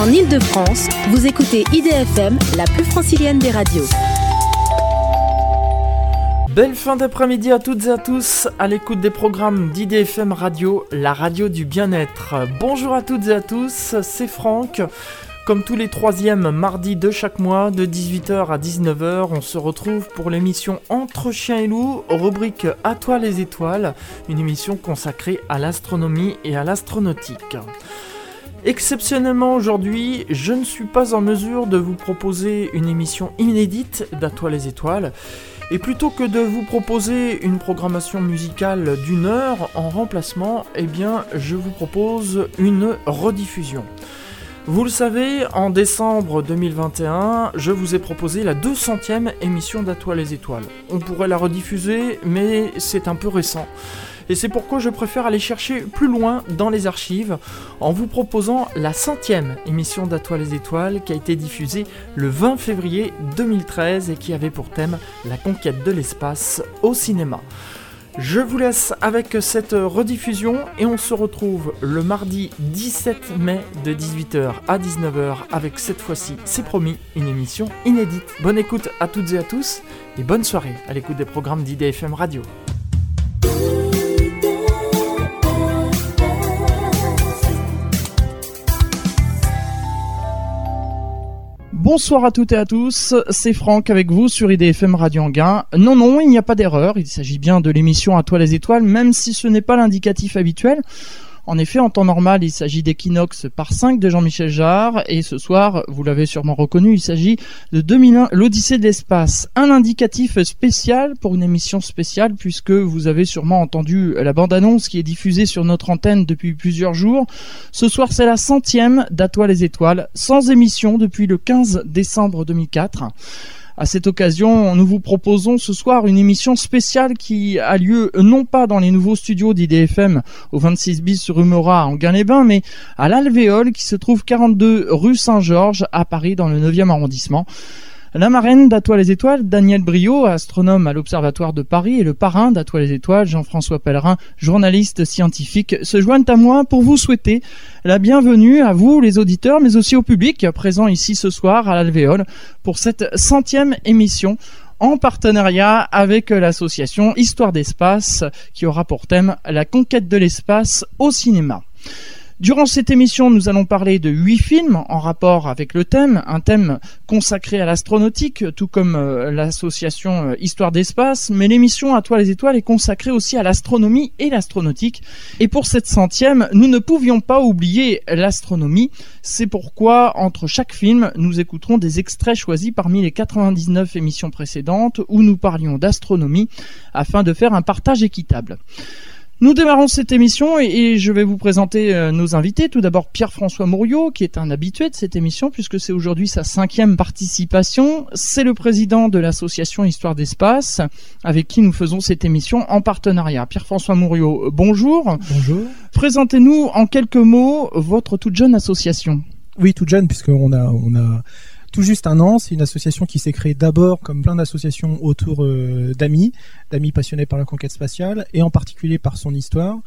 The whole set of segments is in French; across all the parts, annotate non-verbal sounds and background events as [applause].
En Ile-de-France, vous écoutez IDFM, la plus francilienne des radios. Belle fin d'après-midi à toutes et à tous à l'écoute des programmes d'IDFM Radio, la radio du bien-être. Bonjour à toutes et à tous, c'est Franck. Comme tous les troisièmes mardis de chaque mois, de 18h à 19h, on se retrouve pour l'émission Entre chiens et loups, rubrique À toi les étoiles, une émission consacrée à l'astronomie et à l'astronautique. Exceptionnellement aujourd'hui, je ne suis pas en mesure de vous proposer une émission inédite d'À toi les étoiles, et plutôt que de vous proposer une programmation musicale d'une heure en remplacement, eh bien je vous propose une rediffusion. Vous le savez, en décembre 2021, je vous ai proposé la 200e émission d'À toi les étoiles. On pourrait la rediffuser, mais c'est un peu récent et c'est pourquoi je préfère aller chercher plus loin dans les archives en vous proposant la centième émission d'Atoile les étoiles qui a été diffusée le 20 février 2013 et qui avait pour thème la conquête de l'espace au cinéma. Je vous laisse avec cette rediffusion et on se retrouve le mardi 17 mai de 18h à 19h avec cette fois-ci, c'est promis, une émission inédite. Bonne écoute à toutes et à tous et bonne soirée à l'écoute des programmes d'IDFM Radio. Bonsoir à toutes et à tous, c'est Franck avec vous sur IDFM Radio Anguin. Non, non, il n'y a pas d'erreur, il s'agit bien de l'émission À toi les étoiles, même si ce n'est pas l'indicatif habituel. En effet, en temps normal, il s'agit d'Equinox par 5 de Jean-Michel Jarre, et ce soir, vous l'avez sûrement reconnu, il s'agit de 2001, l'Odyssée de l'espace. Un indicatif spécial pour une émission spéciale, puisque vous avez sûrement entendu la bande-annonce qui est diffusée sur notre antenne depuis plusieurs jours. Ce soir, c'est la centième d'Atoile les étoiles, sans émission depuis le 15 décembre 2004. À cette occasion, nous vous proposons ce soir une émission spéciale qui a lieu non pas dans les nouveaux studios d'IDFM au 26 bis rue Morat en Gain-les-Bains, mais à l'Alvéole qui se trouve 42 rue Saint-Georges à Paris dans le 9e arrondissement. La marraine d'Atoile les Étoiles, Daniel Brio, astronome à l'Observatoire de Paris, et le parrain d'Atoile les Étoiles, Jean-François Pellerin, journaliste scientifique, se joignent à moi pour vous souhaiter la bienvenue à vous, les auditeurs, mais aussi au public présent ici ce soir à l'Alvéole pour cette centième émission en partenariat avec l'association Histoire d'Espace qui aura pour thème la conquête de l'espace au cinéma. Durant cette émission, nous allons parler de huit films en rapport avec le thème, un thème consacré à l'astronautique, tout comme euh, l'association euh, Histoire d'Espace, mais l'émission À toi les étoiles est consacrée aussi à l'astronomie et l'astronautique. Et pour cette centième, nous ne pouvions pas oublier l'astronomie. C'est pourquoi, entre chaque film, nous écouterons des extraits choisis parmi les 99 émissions précédentes où nous parlions d'astronomie afin de faire un partage équitable. Nous démarrons cette émission et, je vais vous présenter euh, nos invités. Tout d'abord Pierre-François Mouriot, qui est un habitué de cette émission puisque c'est aujourd'hui sa cinquième participation. C'est le président de l'association Histoire d'Espace avec qui nous faisons cette émission en partenariat. Pierre-François Mouriot, bonjour. Bonjour. Présentez-nous en quelques mots votre toute jeune association. Oui, toute jeune puisqu'on a, on a tout juste un an. C'est une association qui s'est créée d'abord comme plein d'associations autour euh, d'amis, d'amis passionnés par la conquête spatiale et en particulier par son histoire.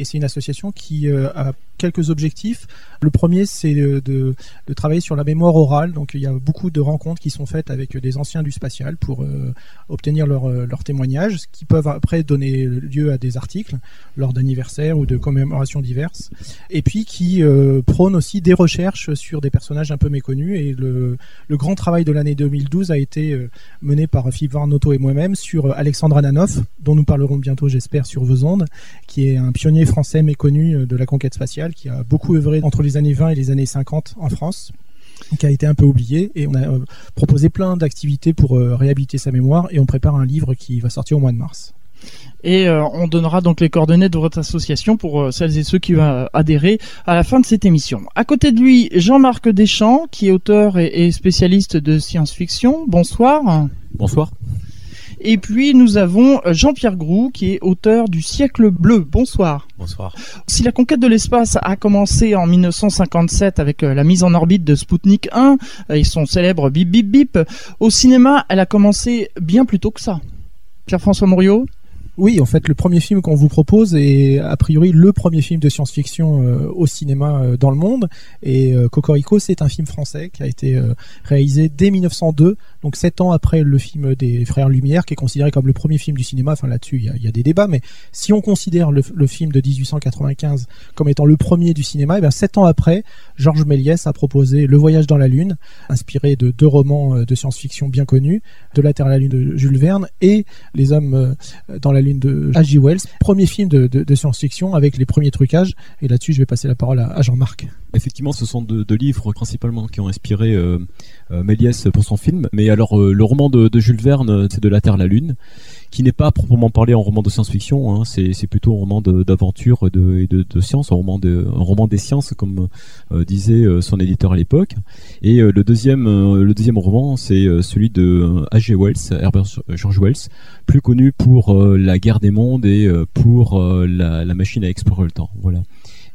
Et c'est une association qui euh, a quelques objectifs. Le premier, c'est de, travailler sur la mémoire orale. Donc, il y a beaucoup de rencontres qui sont faites avec des anciens du spatial pour euh, obtenir leurs leur témoignages, qui peuvent après donner lieu à des articles lors d'anniversaires ou de commémorations diverses. Et puis, qui euh, prônent aussi des recherches sur des personnages un peu méconnus. Et le, grand travail de l'année 2012 a été mené par Philippe Varnoto et moi-même sur Alexandre Ananoff, dont nous parlerons bientôt, j'espère, sur vos ondes, qui est un pionnier français méconnu euh, de la conquête spatiale qui a beaucoup œuvré entre les années 20 et les années 50 en France qui a été un peu oublié et on a euh, proposé plein d'activités pour euh, réhabiliter sa mémoire et on prépare un livre qui va sortir au mois de mars. Et on donnera donc les coordonnées de votre association pour celles et ceux qui vont adhérer à la fin de cette émission. À côté de lui, Jean-Marc Deschamps, qui est auteur et spécialiste de science-fiction. Bonsoir. Bonsoir. Et puis nous avons euh, Jean-Pierre Groux qui est auteur du siècle bleu. Bonsoir. Bonsoir. Si la conquête de l'espace a commencé en 1957 avec euh, la mise en orbite de Sputnik 1 euh, et son célèbre bip bip bip, au cinéma, elle a commencé bien plus tôt que ça. Pierre-François Mouriot Oui, en fait, le premier film qu'on vous propose est a priori le premier film de science-fiction euh, au cinéma euh, dans le monde. Et euh, Cocorico, c'est un film français qui a été réalisé dès 1902, donc sept ans après le film des Frères Lumière, qui est considéré comme le premier film du cinéma. Enfin, là-dessus, il y, a des débats, mais si on considère le, film de 1895 comme étant le premier du cinéma, et eh bien sept ans après, Georges Méliès a proposé Le Voyage dans la Lune, inspiré de deux romans de science-fiction bien connus, De la Terre à la Lune de Jules Verne et Les Hommes dans la Lune de H.G. Wells, premier film de, science-fiction avec les premiers trucages. Et là-dessus, je vais passer la parole à, Jean-Marc. Effectivement, ce sont deux, livres principalement qui ont inspiré euh, euh, Méliès pour son film. Mais alors, euh, le roman de, de Jules Verne, c'est De la Terre à la Lune qui n'est pas proprement parlé un roman de science-fiction, hein, c'est plutôt un roman d'aventure et de, science, un roman, des sciences, comme euh, disait euh, son éditeur à l'époque. Et euh, le deuxième, le deuxième roman, c'est celui de H.G. Wells, Herbert George Wells, plus connu pour la guerre des mondes et pour la, machine à explorer le temps. Voilà.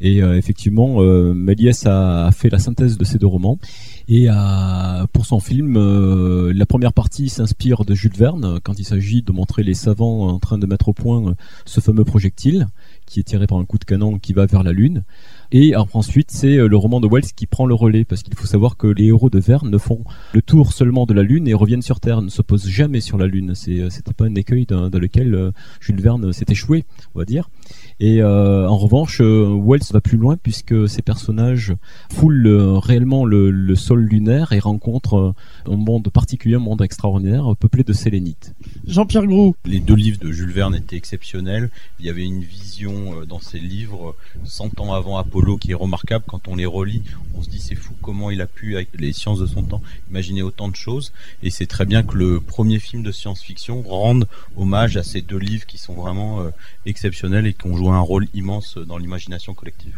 Et effectivement, Méliès a fait la synthèse de ces deux romans. Et euh, pour son film, euh, la première partie s'inspire de Jules Verne quand il s'agit de montrer les savants en train de mettre au point euh, ce fameux projectile qui est tiré par un coup de canon qui va vers la Lune. Et ensuite, c'est le roman de Wells qui prend le relais, parce qu'il faut savoir que les héros de Verne ne font le tour seulement de la Lune et reviennent sur Terre, ne se posent jamais sur la Lune. C'était pas un écueil dans, dans lequel Jules Verne s'est échoué, on va dire. Et euh, en revanche, euh, Wells va plus loin puisque ces personnages foulent euh, réellement le, sol lunaire et rencontrent un monde particulier, un monde extraordinaire, peuplé de sélénites. Jean-Pierre Gros. Les deux livres de Jules Verne étaient exceptionnels. Il y avait une vision dans ces livres 100 ans avant Apollo qui est remarquable. Quand on les relit, on se dit c'est fou comment il a pu, avec les sciences de son temps, imaginer autant de choses. Et c'est très bien que le premier film de science-fiction rende hommage à ces deux livres qui sont vraiment exceptionnels et qui ont joué un rôle immense dans l'imagination collective.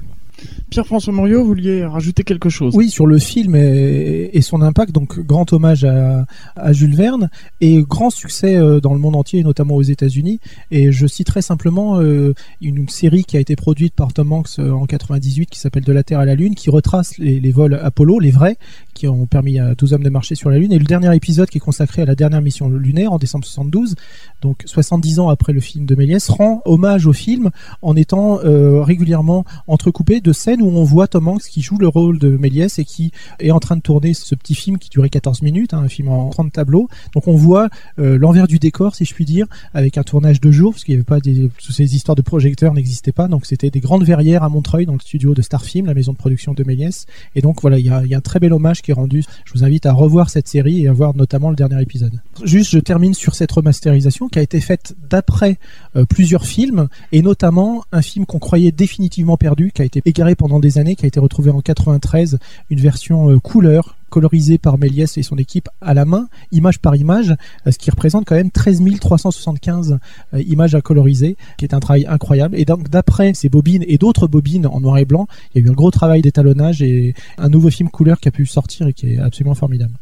Pierre-François Morio, vous vouliez rajouter quelque chose? Oui, sur le film et, son impact. Donc, grand hommage à, Jules Verne et grand succès euh, dans le monde entier, notamment aux États-Unis. Et je citerai simplement euh, une série qui a été produite par Tom Hanks euh, en 98 qui s'appelle De la Terre à la Lune, qui retrace les, vols Apollo, les vrais, qui ont permis à 12 hommes de marcher sur la Lune. Et le dernier épisode qui est consacré à la dernière mission lunaire en décembre 72, donc 70 ans après le film de Méliès, rend hommage au film en étant euh, régulièrement entrecoupé de scènes où on voit Tom Hanks qui joue le rôle de Méliès et qui est en train de tourner ce petit film qui durait 14 minutes, hein, un film en 30 tableaux. Donc on voit euh, l'envers du décor, si je puis dire, avec un tournage de jour, parce qu'il n'y avait pas des, ces histoires de projecteurs n'existaient pas. Donc c'était des grandes verrières à Montreuil dans le studio de Starfilm, la maison de production de Méliès. Et donc voilà, il y a, y a un très bel hommage rendu. Je vous invite à revoir cette série et à voir notamment le dernier épisode. Juste, je termine sur cette remasterisation qui a été faite d'après euh, plusieurs films et notamment un film qu'on croyait définitivement perdu, qui a été égaré pendant des années, qui a été retrouvé en 93, une version euh, couleur colorisé par Méliès et son équipe à la main, image par image, euh, ce qui représente quand même 13 375 images à coloriser, qui est un travail incroyable. Et donc d'après ces bobines et d'autres bobines en noir et blanc, il y a eu un gros travail d'étalonnage et un nouveau film couleur qui a pu sortir et qui est absolument formidable.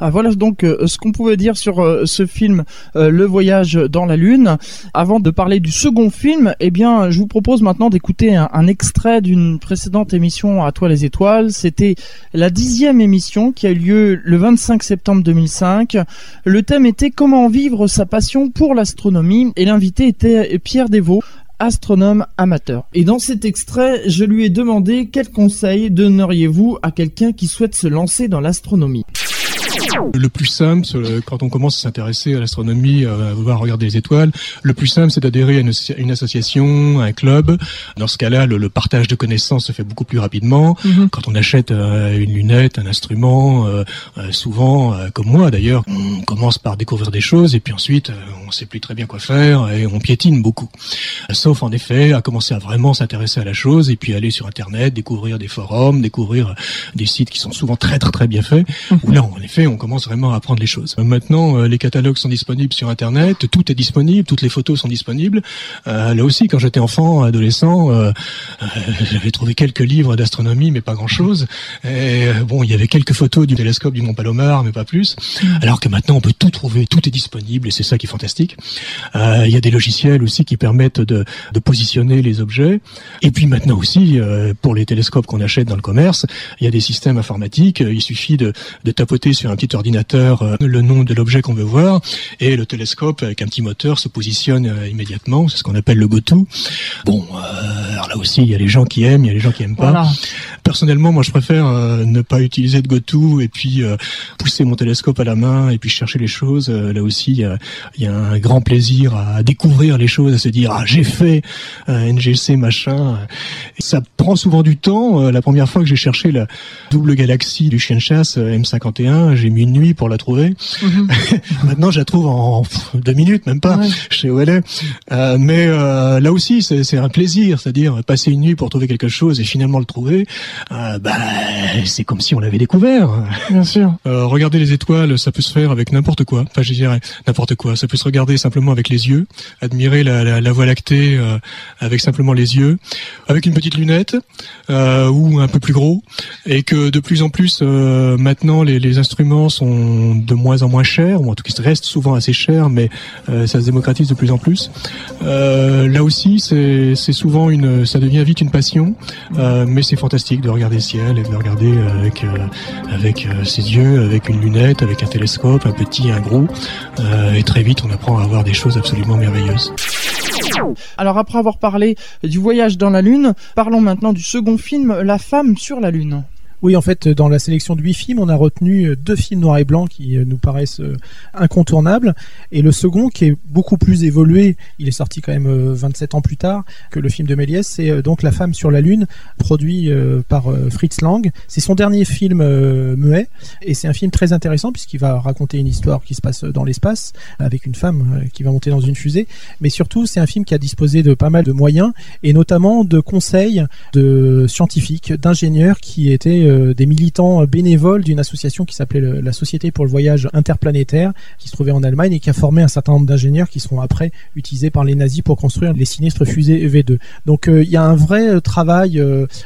Ah, voilà donc euh, ce qu'on pouvait dire sur euh, ce film euh, Le voyage dans la lune. Avant de parler du second film, eh bien, je vous propose maintenant d'écouter un, extrait d'une précédente émission à Toi les étoiles. C'était la dixième émission qui a eu lieu le 25 septembre 2005. Le thème était comment vivre sa passion pour l'astronomie et l'invité était Pierre Desvaux, astronome amateur. Et dans cet extrait, je lui ai demandé quel conseil donneriez-vous à quelqu'un qui souhaite se lancer dans l'astronomie? Le plus simple, quand on commence à s'intéresser à l'astronomie, à vouloir regarder les étoiles, le plus simple, c'est d'adhérer à une, association, à un club. Dans ce cas-là, le, partage de connaissances se fait beaucoup plus rapidement. Mhm. Quand on achète euh, une lunette, un instrument, euh, euh, souvent, comme moi d'ailleurs, on commence par découvrir des choses et puis ensuite, on sait plus très bien quoi faire et on piétine beaucoup. Sauf en effet à commencer à vraiment s'intéresser à la chose et puis aller sur Internet, découvrir des forums, découvrir des sites qui sont souvent très très très bien faits. Mhm. Où là, en effet, on commence vraiment à apprendre les choses. Maintenant, euh, les catalogues sont disponibles sur Internet, tout est disponible, toutes les photos sont disponibles. Euh, là aussi, quand j'étais enfant, adolescent, euh, euh, j'avais trouvé quelques livres d'astronomie, mais pas grand-chose. Et bon, il y avait quelques photos du télescope du Mont Palomar, mais pas plus. Alors que maintenant, on peut tout trouver, tout est disponible, et c'est ça qui est fantastique. Il y a des logiciels aussi qui permettent de, de positionner les objets. Et puis maintenant aussi, pour les télescopes qu'on achète dans le commerce, il y a des systèmes informatiques. Il suffit de, de tapoter sur un petit ordinateur le nom de l'objet qu'on veut voir et le télescope avec un petit moteur se positionne immédiatement. C'est ce qu'on appelle le go-to. Bon, alors là aussi, il y a les gens qui aiment, il y a les gens qui aiment pas. Personnellement, moi, je préfère ne pas utiliser de go-to et puis pousser mon télescope à la main et puis chercher les choses. là aussi, il y a, y a, un grand plaisir à découvrir les choses, à se dire ah j'ai fait un NGC machin. Et ça prend souvent du temps. la première fois que j'ai cherché la double galaxie du chien de chasse M51, j'ai mis une nuit pour la trouver. Mhm. [laughs] Maintenant, je la trouve en deux minutes, même pas. Je sais où elle est. Euh, mais euh, là aussi, c'est un plaisir, c'est-à-dire passer une nuit pour trouver quelque chose et finalement le trouver. Euh, bah, c'est comme si on l'avait découvert. Bien sûr. Euh, regarder les étoiles, ça peut se faire avec n'importe quoi. Enfin, je dirais n'importe quoi. Ça peut se regarder simplement avec les yeux, admirer la, la, la Voie lactée euh, avec simplement les yeux, avec une petite lunette ou un peu plus gros, et que de plus en plus maintenant les, les instruments sont de moins en moins chers, ou en tout cas restent souvent assez chers, mais euh, ça se démocratise de plus en plus. Euh, là aussi, c'est souvent une, ça devient vite une passion, euh, mais c'est fantastique de regarder le ciel et de regarder avec avec ses yeux, avec une lunette, avec un télescope, un petit, un gros, et très vite on apprend à voir des choses absolument merveilleuses. Alors après avoir parlé du voyage dans la Lune, parlons maintenant du second film, La femme sur la Lune. Oui, en fait, dans la sélection de huit films, on a retenu euh, deux films noirs et blancs qui euh, nous paraissent euh, incontournables, et le second qui est beaucoup plus évolué, il est sorti quand même 27 ans plus tard que le film de Méliès, c'est donc La femme sur la lune, produit par Fritz Lang. C'est son dernier film muet, et c'est un film très intéressant puisqu'il va raconter une histoire qui se passe dans l'espace avec une femme qui va monter dans une fusée, mais surtout c'est un film qui a disposé de pas mal de moyens et notamment de conseils de scientifiques, d'ingénieurs qui étaient euh, des militants bénévoles d'une association qui s'appelait la Société pour le voyage interplanétaire, qui se trouvait en Allemagne et qui a formé un certain nombre d'ingénieurs qui seront après utilisés par les nazis pour construire les sinistres fusées EV2. Donc euh, il y a un vrai euh, travail,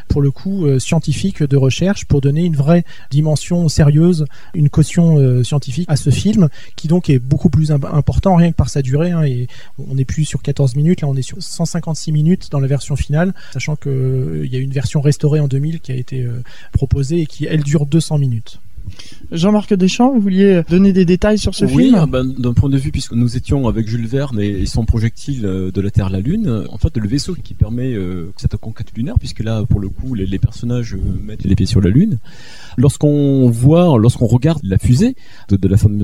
pour le coup, scientifique de recherche pour donner une vraie dimension sérieuse, une caution scientifique à ce film, qui donc est beaucoup plus important rien que par sa durée. Hein, et on n'est plus sur 14 minutes, là on est sur 156 minutes dans la version finale, sachant qu'il y a une version restaurée en 2000 qui a été proposée et qui, elle, dure 200 minutes. Jean-Marc Deschamps, vous vouliez donner des détails sur ce film Oui, ben, d'un point de vue, puisque nous étions avec Jules Verne et, son projectile euh, de la Terre à la Lune, en fait, le vaisseau qui permet euh, cette conquête lunaire, puisque là, pour le coup, les, personnages euh, mettent les pieds sur la Lune. Lorsqu'on voit, lorsqu'on regarde la fusée de, la femme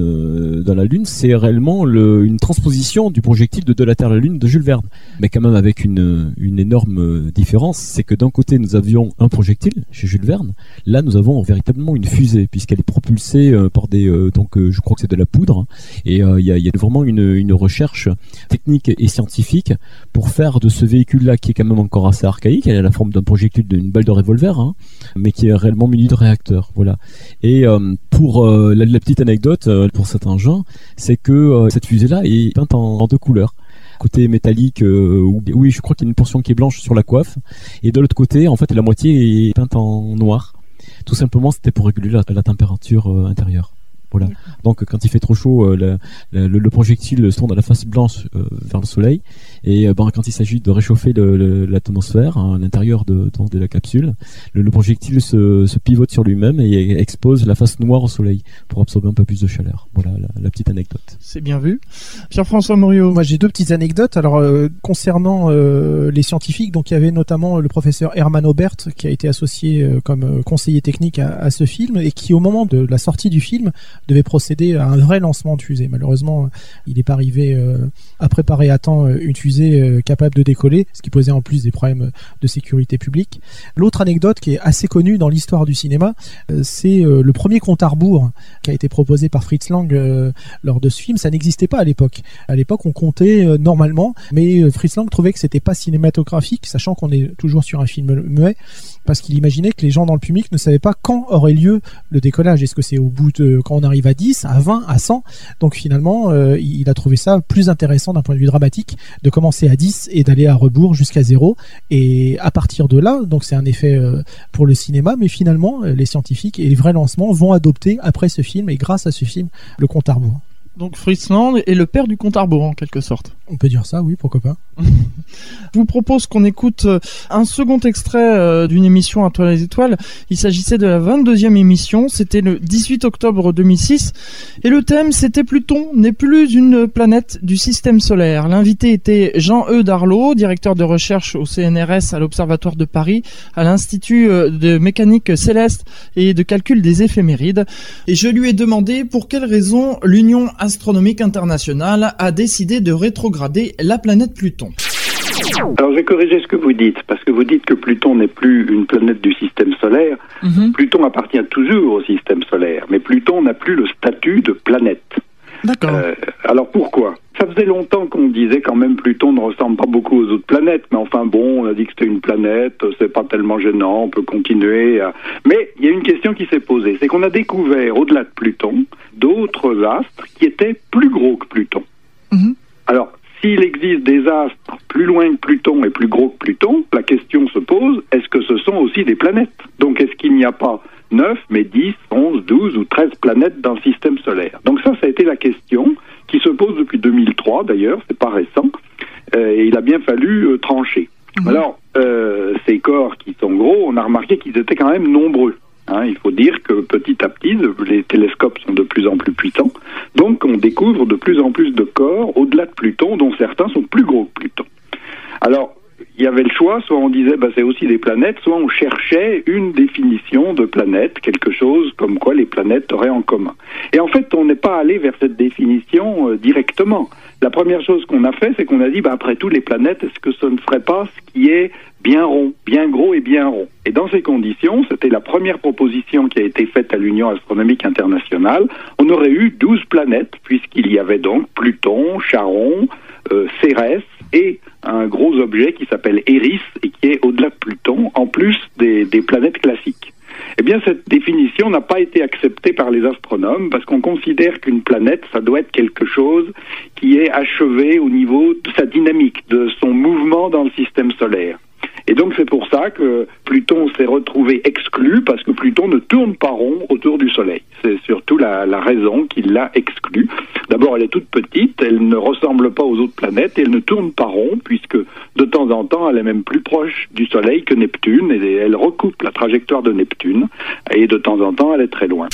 dans la Lune, c'est réellement le, une transposition du projectile de, de la Terre à la Lune de Jules Verne. Mais quand même avec une, une énorme différence, c'est que d'un côté, nous avions un projectile chez Jules Verne, là, nous avons véritablement une fusée, puisqu'elle est propulsée euh, par des euh, donc euh, je crois que c'est de la poudre. Et il y a, vraiment une, une, recherche technique et scientifique pour faire de ce véhicule là qui est quand même encore assez archaïque elle a la forme d'un projectile d'une balle de revolver hein, mais qui est réellement muni de réacteur voilà. Et pour la, petite anecdote pour cet engin c'est que cette fusée là est peinte en, deux couleurs. Côté métallique oui je crois qu'il y a une portion qui est blanche sur la coiffe et de l'autre côté en fait la moitié est peinte en noir tout simplement, c'était pour réguler la, température euh, intérieure. Voilà. Donc quand il fait trop chaud, euh, le, projectile se tourne à la face blanche euh, vers le soleil. Et ben, quand il s'agit de réchauffer l'atmosphère hein, à l'intérieur de, de, la capsule, le, projectile se, se, pivote sur lui-même et expose la face noire au soleil pour absorber un peu plus de chaleur. Voilà la, petite anecdote. C'est bien vu. Pierre-François Morio. Moi j'ai deux petites anecdotes. Alors concernant les scientifiques, donc il y avait notamment le professeur Hermann Aubert qui a été associé comme conseiller technique à, à, ce film et qui au moment de la sortie du film devait procéder à un vrai lancement de fusée. Malheureusement, il n'est pas arrivé euh, à préparer à temps euh, une fusée euh, capable de décoller, ce qui posait en plus des problèmes de sécurité publique. L'autre anecdote qui est assez connue dans l'histoire du cinéma, c'est le premier compte à rebours qui a été proposé par Fritz Lang lors de ce film. Ça n'existait pas à l'époque. À l'époque, on comptait normalement, mais Fritz Lang trouvait que c'était pas cinématographique, sachant qu'on est toujours sur un film muet parce qu'il imaginait que les gens dans le public ne savaient pas quand aurait lieu le décollage. Est-ce que c'est au bout de quand on arrive à 10, à 20, à 100 Donc finalement, euh, il a trouvé ça plus intéressant d'un point de vue dramatique de commencer à 10 et d'aller à rebours jusqu'à 0. Et à partir de là, donc c'est un effet euh, pour le cinéma, mais finalement, euh, les scientifiques et les vrais lancements vont adopter après ce film et grâce à ce film le compte à rebours. Donc Friesland est le père du compte à rebours en quelque sorte. On peut dire ça, oui, pourquoi pas. Je vous propose qu'on écoute euh, un second extrait euh, d'une émission à toi les étoiles. Il s'agissait de la 22e émission, c'était le 18 octobre 2006 et le thème c'était Pluton n'est plus une planète du système solaire. L'invité était Jean-E Darlot, directeur de recherche au CNRS à l'Observatoire de Paris, à l'Institut euh, de mécanique céleste et de calcul des éphémérides et je lui ai demandé pour quelles raisons l'Union astronomique internationale a décidé de rétrograder la planète Pluton. Alors, je vais corriger ce que vous dites, parce que vous dites que Pluton n'est plus une planète du système solaire. Mhm. Pluton appartient toujours au système solaire, mais Pluton n'a plus le statut de planète. D'accord. Euh, alors pourquoi? Ça faisait longtemps qu'on disait quand même Pluton ne ressemble pas beaucoup aux autres planètes, mais enfin bon, on a dit que c'était une planète, c'est pas tellement gênant, on peut continuer. À... Mais il y a une question qui s'est posée, c'est qu'on a découvert au-delà de Pluton d'autres astres qui étaient plus gros que Pluton. Mhm. Alors, s'il existe des astres plus loin que Pluton et plus gros que Pluton, la question se pose, est-ce que ce sont aussi des planètes? Donc est-ce qu'il n'y a pas 9, mais 10, 11, 12 ou 13 planètes dans le système solaire Donc ça, ça a été la question qui se pose depuis 2003 d'ailleurs, c'est pas récent, euh, et il a bien fallu euh, trancher. Alors, euh, ces corps qui sont gros, on a remarqué qu'ils étaient quand même nombreux. Hein, il faut dire que petit à petit, les télescopes sont de plus en plus puissants, donc on découvre de plus en plus de corps au-delà de Pluton, dont certains sont plus gros que Pluton. Alors, il y avait le choix, soit on disait bah, c'est aussi des planètes, soit on cherchait une définition de planète, quelque chose comme quoi les planètes auraient en commun. Et en fait, on n'est pas allé vers cette définition euh, directement. La première chose qu'on a fait, c'est qu'on a dit, bah, après tout, les planètes, est-ce que ce ne serait pas ce qui est bien rond, bien gros et bien rond? Et dans ces conditions, c'était la première proposition qui a été faite à l'Union astronomique internationale, on aurait eu 12 planètes, puisqu'il y avait donc Pluton, Charon, euh, Cérès et objet qui s'appelle Eris et qui est au-delà de Pluton, en plus des, des planètes classiques. Eh bien, cette définition n'a pas été acceptée par les astronomes parce qu'on considère qu'une planète, ça doit être quelque chose qui est achevé au niveau de sa dynamique, de son mouvement dans le système solaire. Et donc c'est pour ça que Pluton s'est retrouvé exclu parce que Pluton ne tourne pas rond autour du Soleil. C'est surtout la, la raison qui l'a exclu. D'abord, elle est toute petite, elle ne ressemble pas aux autres planètes et elle ne tourne pas rond puisque de temps en temps, elle est même plus proche du Soleil que Neptune et elle recoupe la trajectoire de Neptune et de temps en temps, elle est très loin.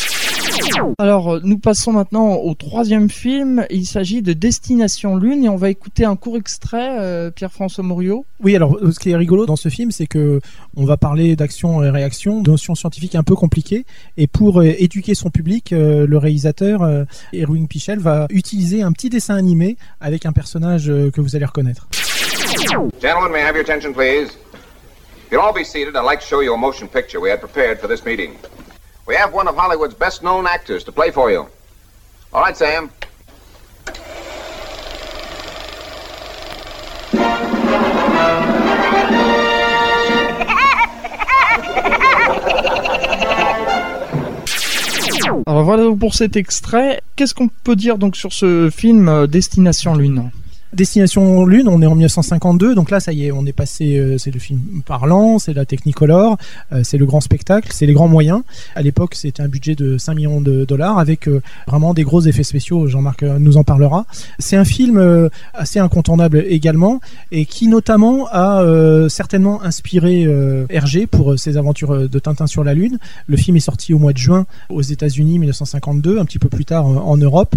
Alors, euh, nous passons maintenant au troisième film. Il s'agit de Destination Lune et on va écouter un court extrait, euh, Pierre-François Mouriot. Oui, alors ce qui est rigolo dans ce film, c'est que on va parler d'action et réaction, de notions scientifiques un peu compliquées. Et pour euh, éduquer son public, euh, le réalisateur euh, Erwin Pichel va utiliser un petit dessin animé avec un personnage euh, que vous allez reconnaître. Gentlemen, may I have your attention, please? You'll all be seated. I'd like to show you a motion picture we had prepared for this meeting. We have one of Hollywood's best known actors to play for you. All right, Sam. Alors voilà pour cet extrait. Qu'est-ce qu'on peut dire donc sur ce film euh, Destination Lune? Destination Lune, on est en 1952, donc là ça y est, on est passé, euh, c'est le film parlant, c'est la Technicolor, euh, c'est le grand spectacle, c'est les grands moyens. À l'époque, c'était un budget de 5 millions de dollars avec euh, vraiment des gros effets spéciaux. Jean-Marc nous en parlera. C'est un film assez incontournable également et qui notamment a certainement inspiré Hergé pour ses aventures de Tintin sur la Lune. Le film est sorti au mois de juin aux États-Unis 1952, un petit peu plus tard en Europe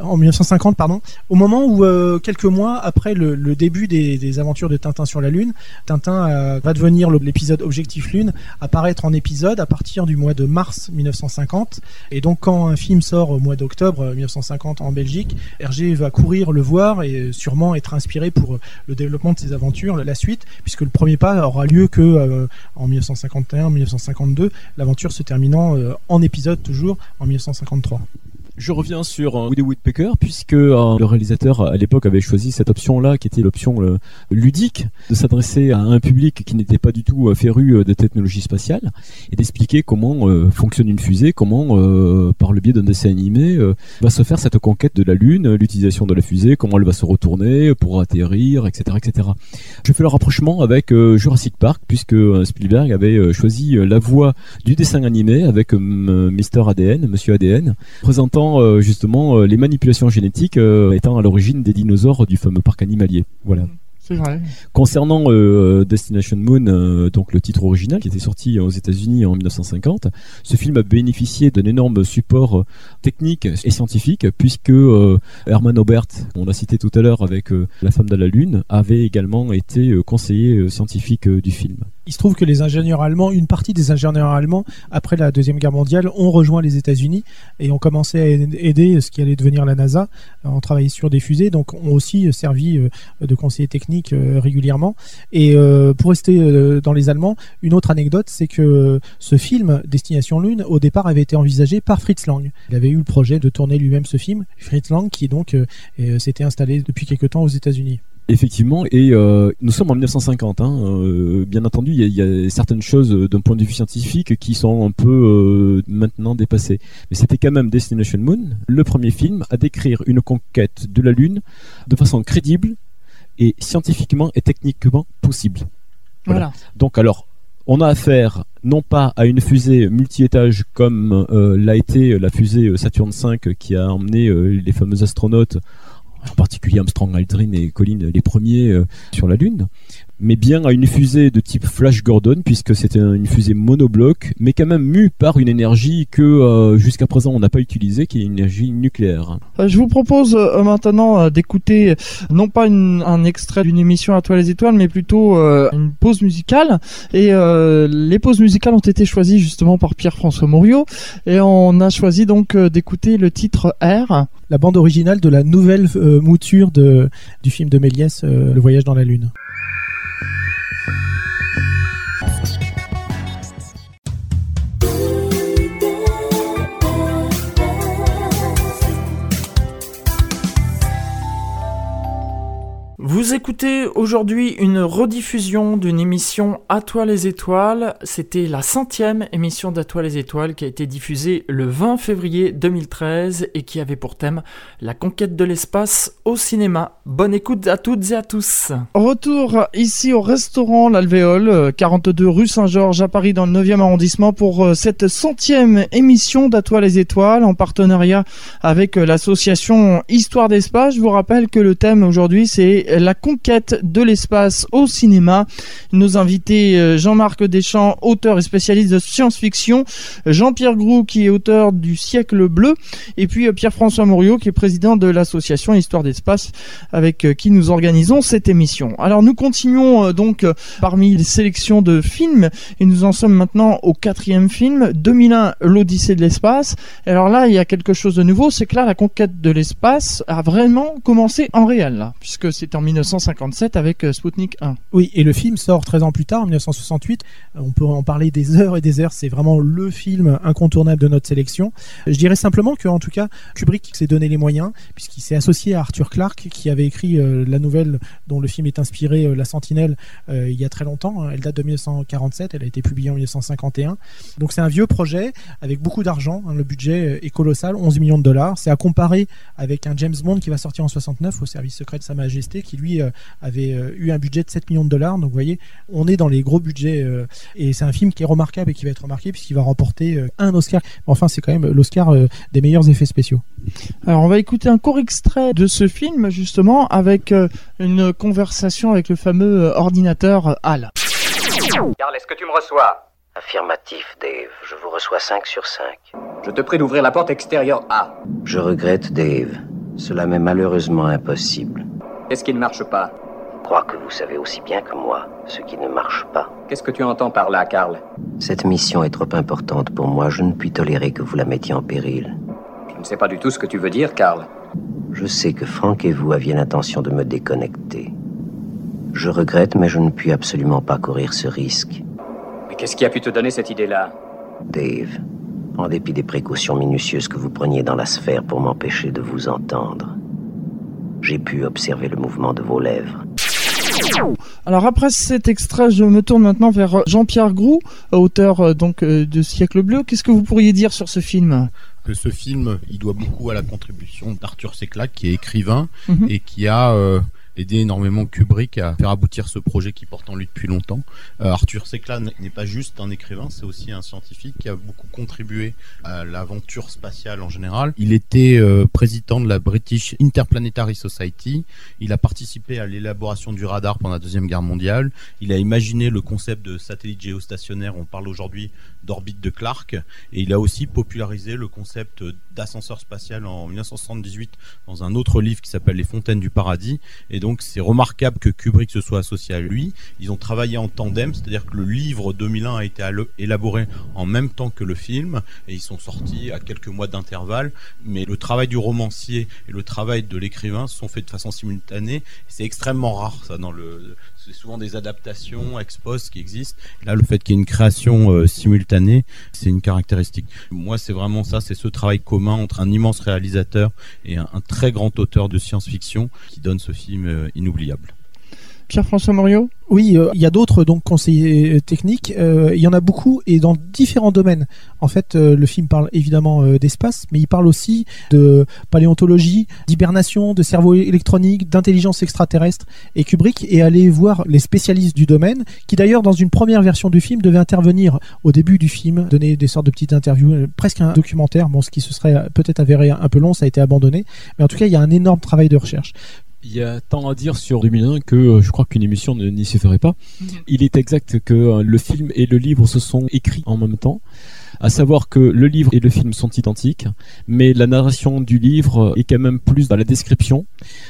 en 1950 pardon au moment où euh, quelques mois après le, début des, aventures de Tintin sur la Lune Tintin euh, va devenir l'épisode Objectif Lune apparaître en épisode à partir du mois de mars 1950 et donc quand un film sort au mois d'octobre euh, 1950 en Belgique Hergé va courir le voir et euh, sûrement être inspiré pour euh, le développement de ses aventures la suite puisque le premier pas aura lieu que euh, en 1951 1952 l'aventure se terminant euh, en épisode toujours en 1953 Je reviens sur euh, Woody Woodpecker puisque euh, le réalisateur à l'époque avait choisi cette option-là qui était l'option euh, ludique de s'adresser à un public qui n'était pas du tout euh, féru des technologies spatiales et d'expliquer comment fonctionne une fusée, comment par le biais d'un dessin animé va se faire cette conquête de la Lune, l'utilisation de la fusée, comment elle va se retourner pour atterrir, etc., etc. Je fais le rapprochement avec Jurassic Park puisque Spielberg avait choisi la voix du dessin animé avec Mister ADN, Monsieur ADN, présentant euh, justement euh, les manipulations génétiques euh, étant à l'origine des dinosaures du fameux parc animalier. Voilà. C'est vrai. Concernant euh, Destination Moon, euh, donc le titre original qui était sorti aux États-Unis en 1950, ce film a bénéficié d'un énorme support euh, technique et scientifique puisque euh, Herman Obert, on l'a cité tout à l'heure avec euh, La femme de la lune, avait également été euh, conseiller euh, scientifique euh, du film. Il se trouve que les ingénieurs allemands, une partie des ingénieurs allemands, après la Deuxième Guerre mondiale, ont rejoint les États-Unis et ont commencé à aider ce qui allait devenir la NASA, en travaillant sur des fusées, donc ont aussi servi de conseillers techniques euh, régulièrement. Et euh, pour rester euh, dans les Allemands, une autre anecdote, c'est que ce film, Destination Lune, au départ avait été envisagé par Fritz Lang. Il avait eu le projet de tourner lui-même ce film, Fritz Lang, qui donc s'était installé depuis quelque temps aux États-Unis. Effectivement, et nous sommes en 1950. Hein, bien entendu, il y, a- certaines choses d'un point de vue scientifique qui sont un peu maintenant dépassées. Mais c'était quand même Destination Moon, le premier film à décrire une conquête de la Lune de façon crédible et scientifiquement et techniquement possible. Voilà. Donc alors, on a affaire non pas à une fusée multi-étage comme euh, l'a été la fusée euh, Saturn V qui a emmené euh, les fameux astronautes, en particulier Armstrong, Aldrin et Collins, les premiers euh, sur la Lune, mais bien à une fusée de type Flash Gordon puisque c'était un- une fusée monobloc, mais quand même mue par une énergie que euh, jusqu'à présent on n'a pas utilisée, qui est une énergie nucléaire. Euh, Je vous propose euh, maintenant euh, d'écouter non pas une- un extrait d'une émission à toi les étoiles, mais plutôt euh, une pause musicale. Et euh, les pauses musicales ont été choisies justement par Pierre-François Mouriot. Et on a choisi donc euh, d'écouter le titre R. La bande originale de la nouvelle euh, mouture de, du film de Méliès, euh, Le voyage dans la Lune. Vous écoutez aujourd'hui une rediffusion d'une émission À toi les étoiles. C'était la centième émission d'À toi les étoiles qui a été diffusée le 20 février 2013 et qui avait pour thème la conquête de l'espace au cinéma. Bonne écoute à toutes et à tous. Retour ici au restaurant L'Alvéole, euh, 42 rue Saint-Georges à Paris dans le 9e arrondissement pour euh, cette centième émission d'À toi les étoiles en partenariat avec euh, l'association Histoire d'Espace. Je vous rappelle que le thème aujourd'hui c'est la conquête de l'espace au cinéma. Nos invités euh, Jean-Marc Deschamps, auteur et spécialiste de science-fiction, Jean-Pierre Groux qui est auteur du siècle bleu et puis euh, Pierre-François Mouriot qui est président de l'association Histoire d'Espace avec euh, qui nous organisons cette émission. Alors nous continuons donc parmi les sélections de films et nous en sommes maintenant au quatrième film, 2001, l'Odyssée de l'espace. Alors là, il y a quelque chose de nouveau, c'est que là, la conquête de l'espace a vraiment commencé en réel, puisque c'est en 1957 avec euh, Sputnik 1. Oui, et le film sort 13 ans plus tard, en 1968. Euh, On peut en parler des heures et des heures. C'est vraiment le film incontournable de notre sélection. Je dirais simplement que, en tout cas, Kubrick s'est donné les moyens, puisqu'il s'est associé à Arthur Clarke, qui avait écrit euh, la nouvelle dont le film est inspiré, euh, La Sentinelle, euh, il y a très longtemps. hein. Elle date de 1947, elle a été publiée en 1951. Donc c'est un vieux projet avec beaucoup d'argent. hein. Le budget est colossal, 11 millions de dollars. C'est à comparer avec un James Bond qui va sortir en 69 au service secret de Sa Majesté, qui lui euh, avait euh, eu un budget de 7 millions de dollars. Donc vous voyez, on est dans les gros budgets. euh, et c'est un film qui est remarquable et qui va être remarqué puisqu'il va remporter euh, un Oscar. Enfin, c'est quand même l'Oscar euh, des meilleurs effets spéciaux. Alors on va écouter un court extrait de ce film, justement, avec euh, une conversation avec le fameux euh, ordinateur euh, HAL. Carl, est-ce que tu me reçois? Affirmatif, Dave. Je vous reçois 5 sur 5. Je te prie d'ouvrir la porte extérieure A. Je regrette, Dave. Cela m'est malheureusement impossible. Qu'est-ce qui ne marche pas Je crois que vous savez aussi bien que moi ce qui ne marche pas. Qu'est-ce que tu entends par là, Carl Cette mission est trop importante pour moi. Je ne puis tolérer que vous la mettiez en péril. Je ne sais pas du tout ce que tu veux dire, Carl. Je sais que Frank et vous aviez l'intention de me déconnecter. Je regrette, mais je ne puis absolument pas courir ce risque. Mais qu'est-ce qui a pu te donner cette idée-là Dave, en dépit des précautions minutieuses que vous preniez dans la sphère pour m'empêcher de vous entendre, j'ai pu observer le mouvement de vos lèvres. Alors après cet extrait, je me tourne maintenant vers euh, Jean-Pierre Groux, auteur euh, donc euh, de Siècle bleu. Qu'est-ce que vous pourriez dire sur ce film? Que ce film, il doit beaucoup à la contribution d'Arthur Seclac, qui est écrivain Mhm. et qui a euh, aidé énormément Kubrick à faire aboutir ce projet qui porte en lui depuis longtemps. Euh, Arthur Secla n'est pas juste un écrivain, c'est aussi un scientifique qui a beaucoup contribué à l'aventure spatiale en général. Il était euh, président de la British Interplanetary Society. Il a participé à l'élaboration du radar pendant la Deuxième Guerre mondiale. Il a imaginé le concept de satellite géostationnaire. On parle aujourd'hui d'orbite de Clark. Et il a aussi popularisé le concept d'ascenseur spatial en 1978 dans un autre livre qui s'appelle Les Fontaines du Paradis. Et donc c'est remarquable que Kubrick se soit associé à lui. Ils ont travaillé en tandem, c'est-à-dire que le livre 2001 a été élaboré en même temps que le film et ils sont sortis à quelques mois d'intervalle. Mais le travail du romancier et le travail de l'écrivain sont faits de façon simultanée. C'est extrêmement rare ça dans le c'est souvent des adaptations ex post qui existent. Là, le fait qu'il y ait une création euh, simultanée, c'est une caractéristique. Moi, c'est vraiment ça, c'est ce travail commun entre un immense réalisateur et un, très grand auteur de science-fiction qui donne ce film euh, inoubliable. Pierre-François Morio oui, euh, il y a d'autres donc conseillers euh, techniques. Euh, il y en a beaucoup et dans différents domaines. En fait, le film parle évidemment d'espace, mais il parle aussi de paléontologie, d'hibernation, de cerveau électronique, d'intelligence extraterrestre. Et Kubrick est allé voir les spécialistes du domaine, qui d'ailleurs dans une première version du film devait intervenir au début du film, donner des sortes de petites interviews, presque un documentaire. Bon, ce qui se serait peut-être avéré un peu long, ça a été abandonné. Mais en tout cas, il y a un énorme travail de recherche. Il y a tant à dire sur 2001 que euh, je crois qu'une émission ne n'y suffirait pas. Mhm. Il est exact que euh, le film et le livre se sont écrits en même temps à savoir que le livre et le film sont identiques, mais la narration du livre est quand même plus dans la description.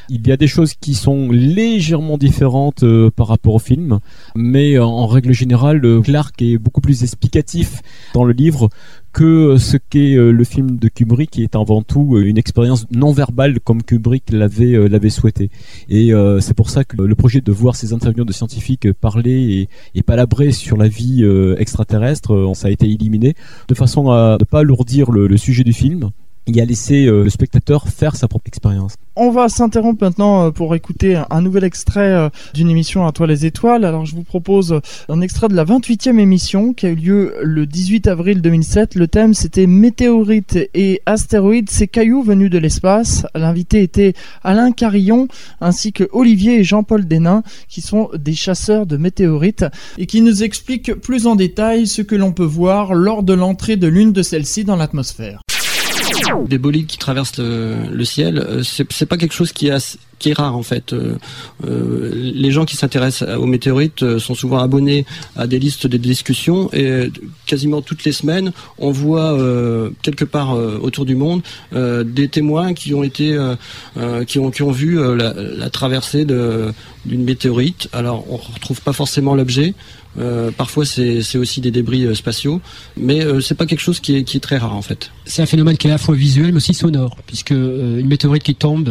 Il y a des choses qui sont légèrement différentes euh, par rapport au film, mais en règle générale, Clark est beaucoup plus explicatif dans le livre que ce qu'est euh, le film de Kubrick qui est avant tout euh, une expérience non verbale comme Kubrick l'avait souhaité et c'est pour ça que le projet de voir ces interviews de scientifiques parler et, et palabrer sur la vie extraterrestre ça a été éliminé de façon à ne pas alourdir le, sujet du film et à laisser euh, le spectateur faire sa propre expérience. On va s'interrompre maintenant euh, pour écouter un nouvel extrait euh, d'une émission à toi les étoiles. Alors je vous propose un extrait de la 28e émission qui a eu lieu le 18 avril 2007. Le thème c'était météorites et astéroïdes, ces cailloux venus de l'espace. L'invité était Alain Carillon ainsi que Olivier et Jean-Paul Denain qui sont des chasseurs de météorites et qui nous expliquent plus en détail ce que l'on peut voir lors de l'entrée de l'une de celles-ci dans l'atmosphère. Des bolides qui traversent le, ciel, euh, c'est pas quelque chose qui est, rare en fait. Euh, euh, les gens qui s'intéressent aux météorites sont souvent abonnés à des listes de discussions et quasiment toutes les semaines, on voit quelque part autour du monde des témoins qui ont été, qui ont qui ont vu la, la traversée d'une météorite. Alors on retrouve pas forcément l'objet. Euh, parfois, c'est aussi des débris euh, spatiaux, mais euh, c'est pas quelque chose qui est, qui est, très rare en fait. C'est un phénomène qui est à la fois visuel mais aussi sonore, puisque une météorite qui tombe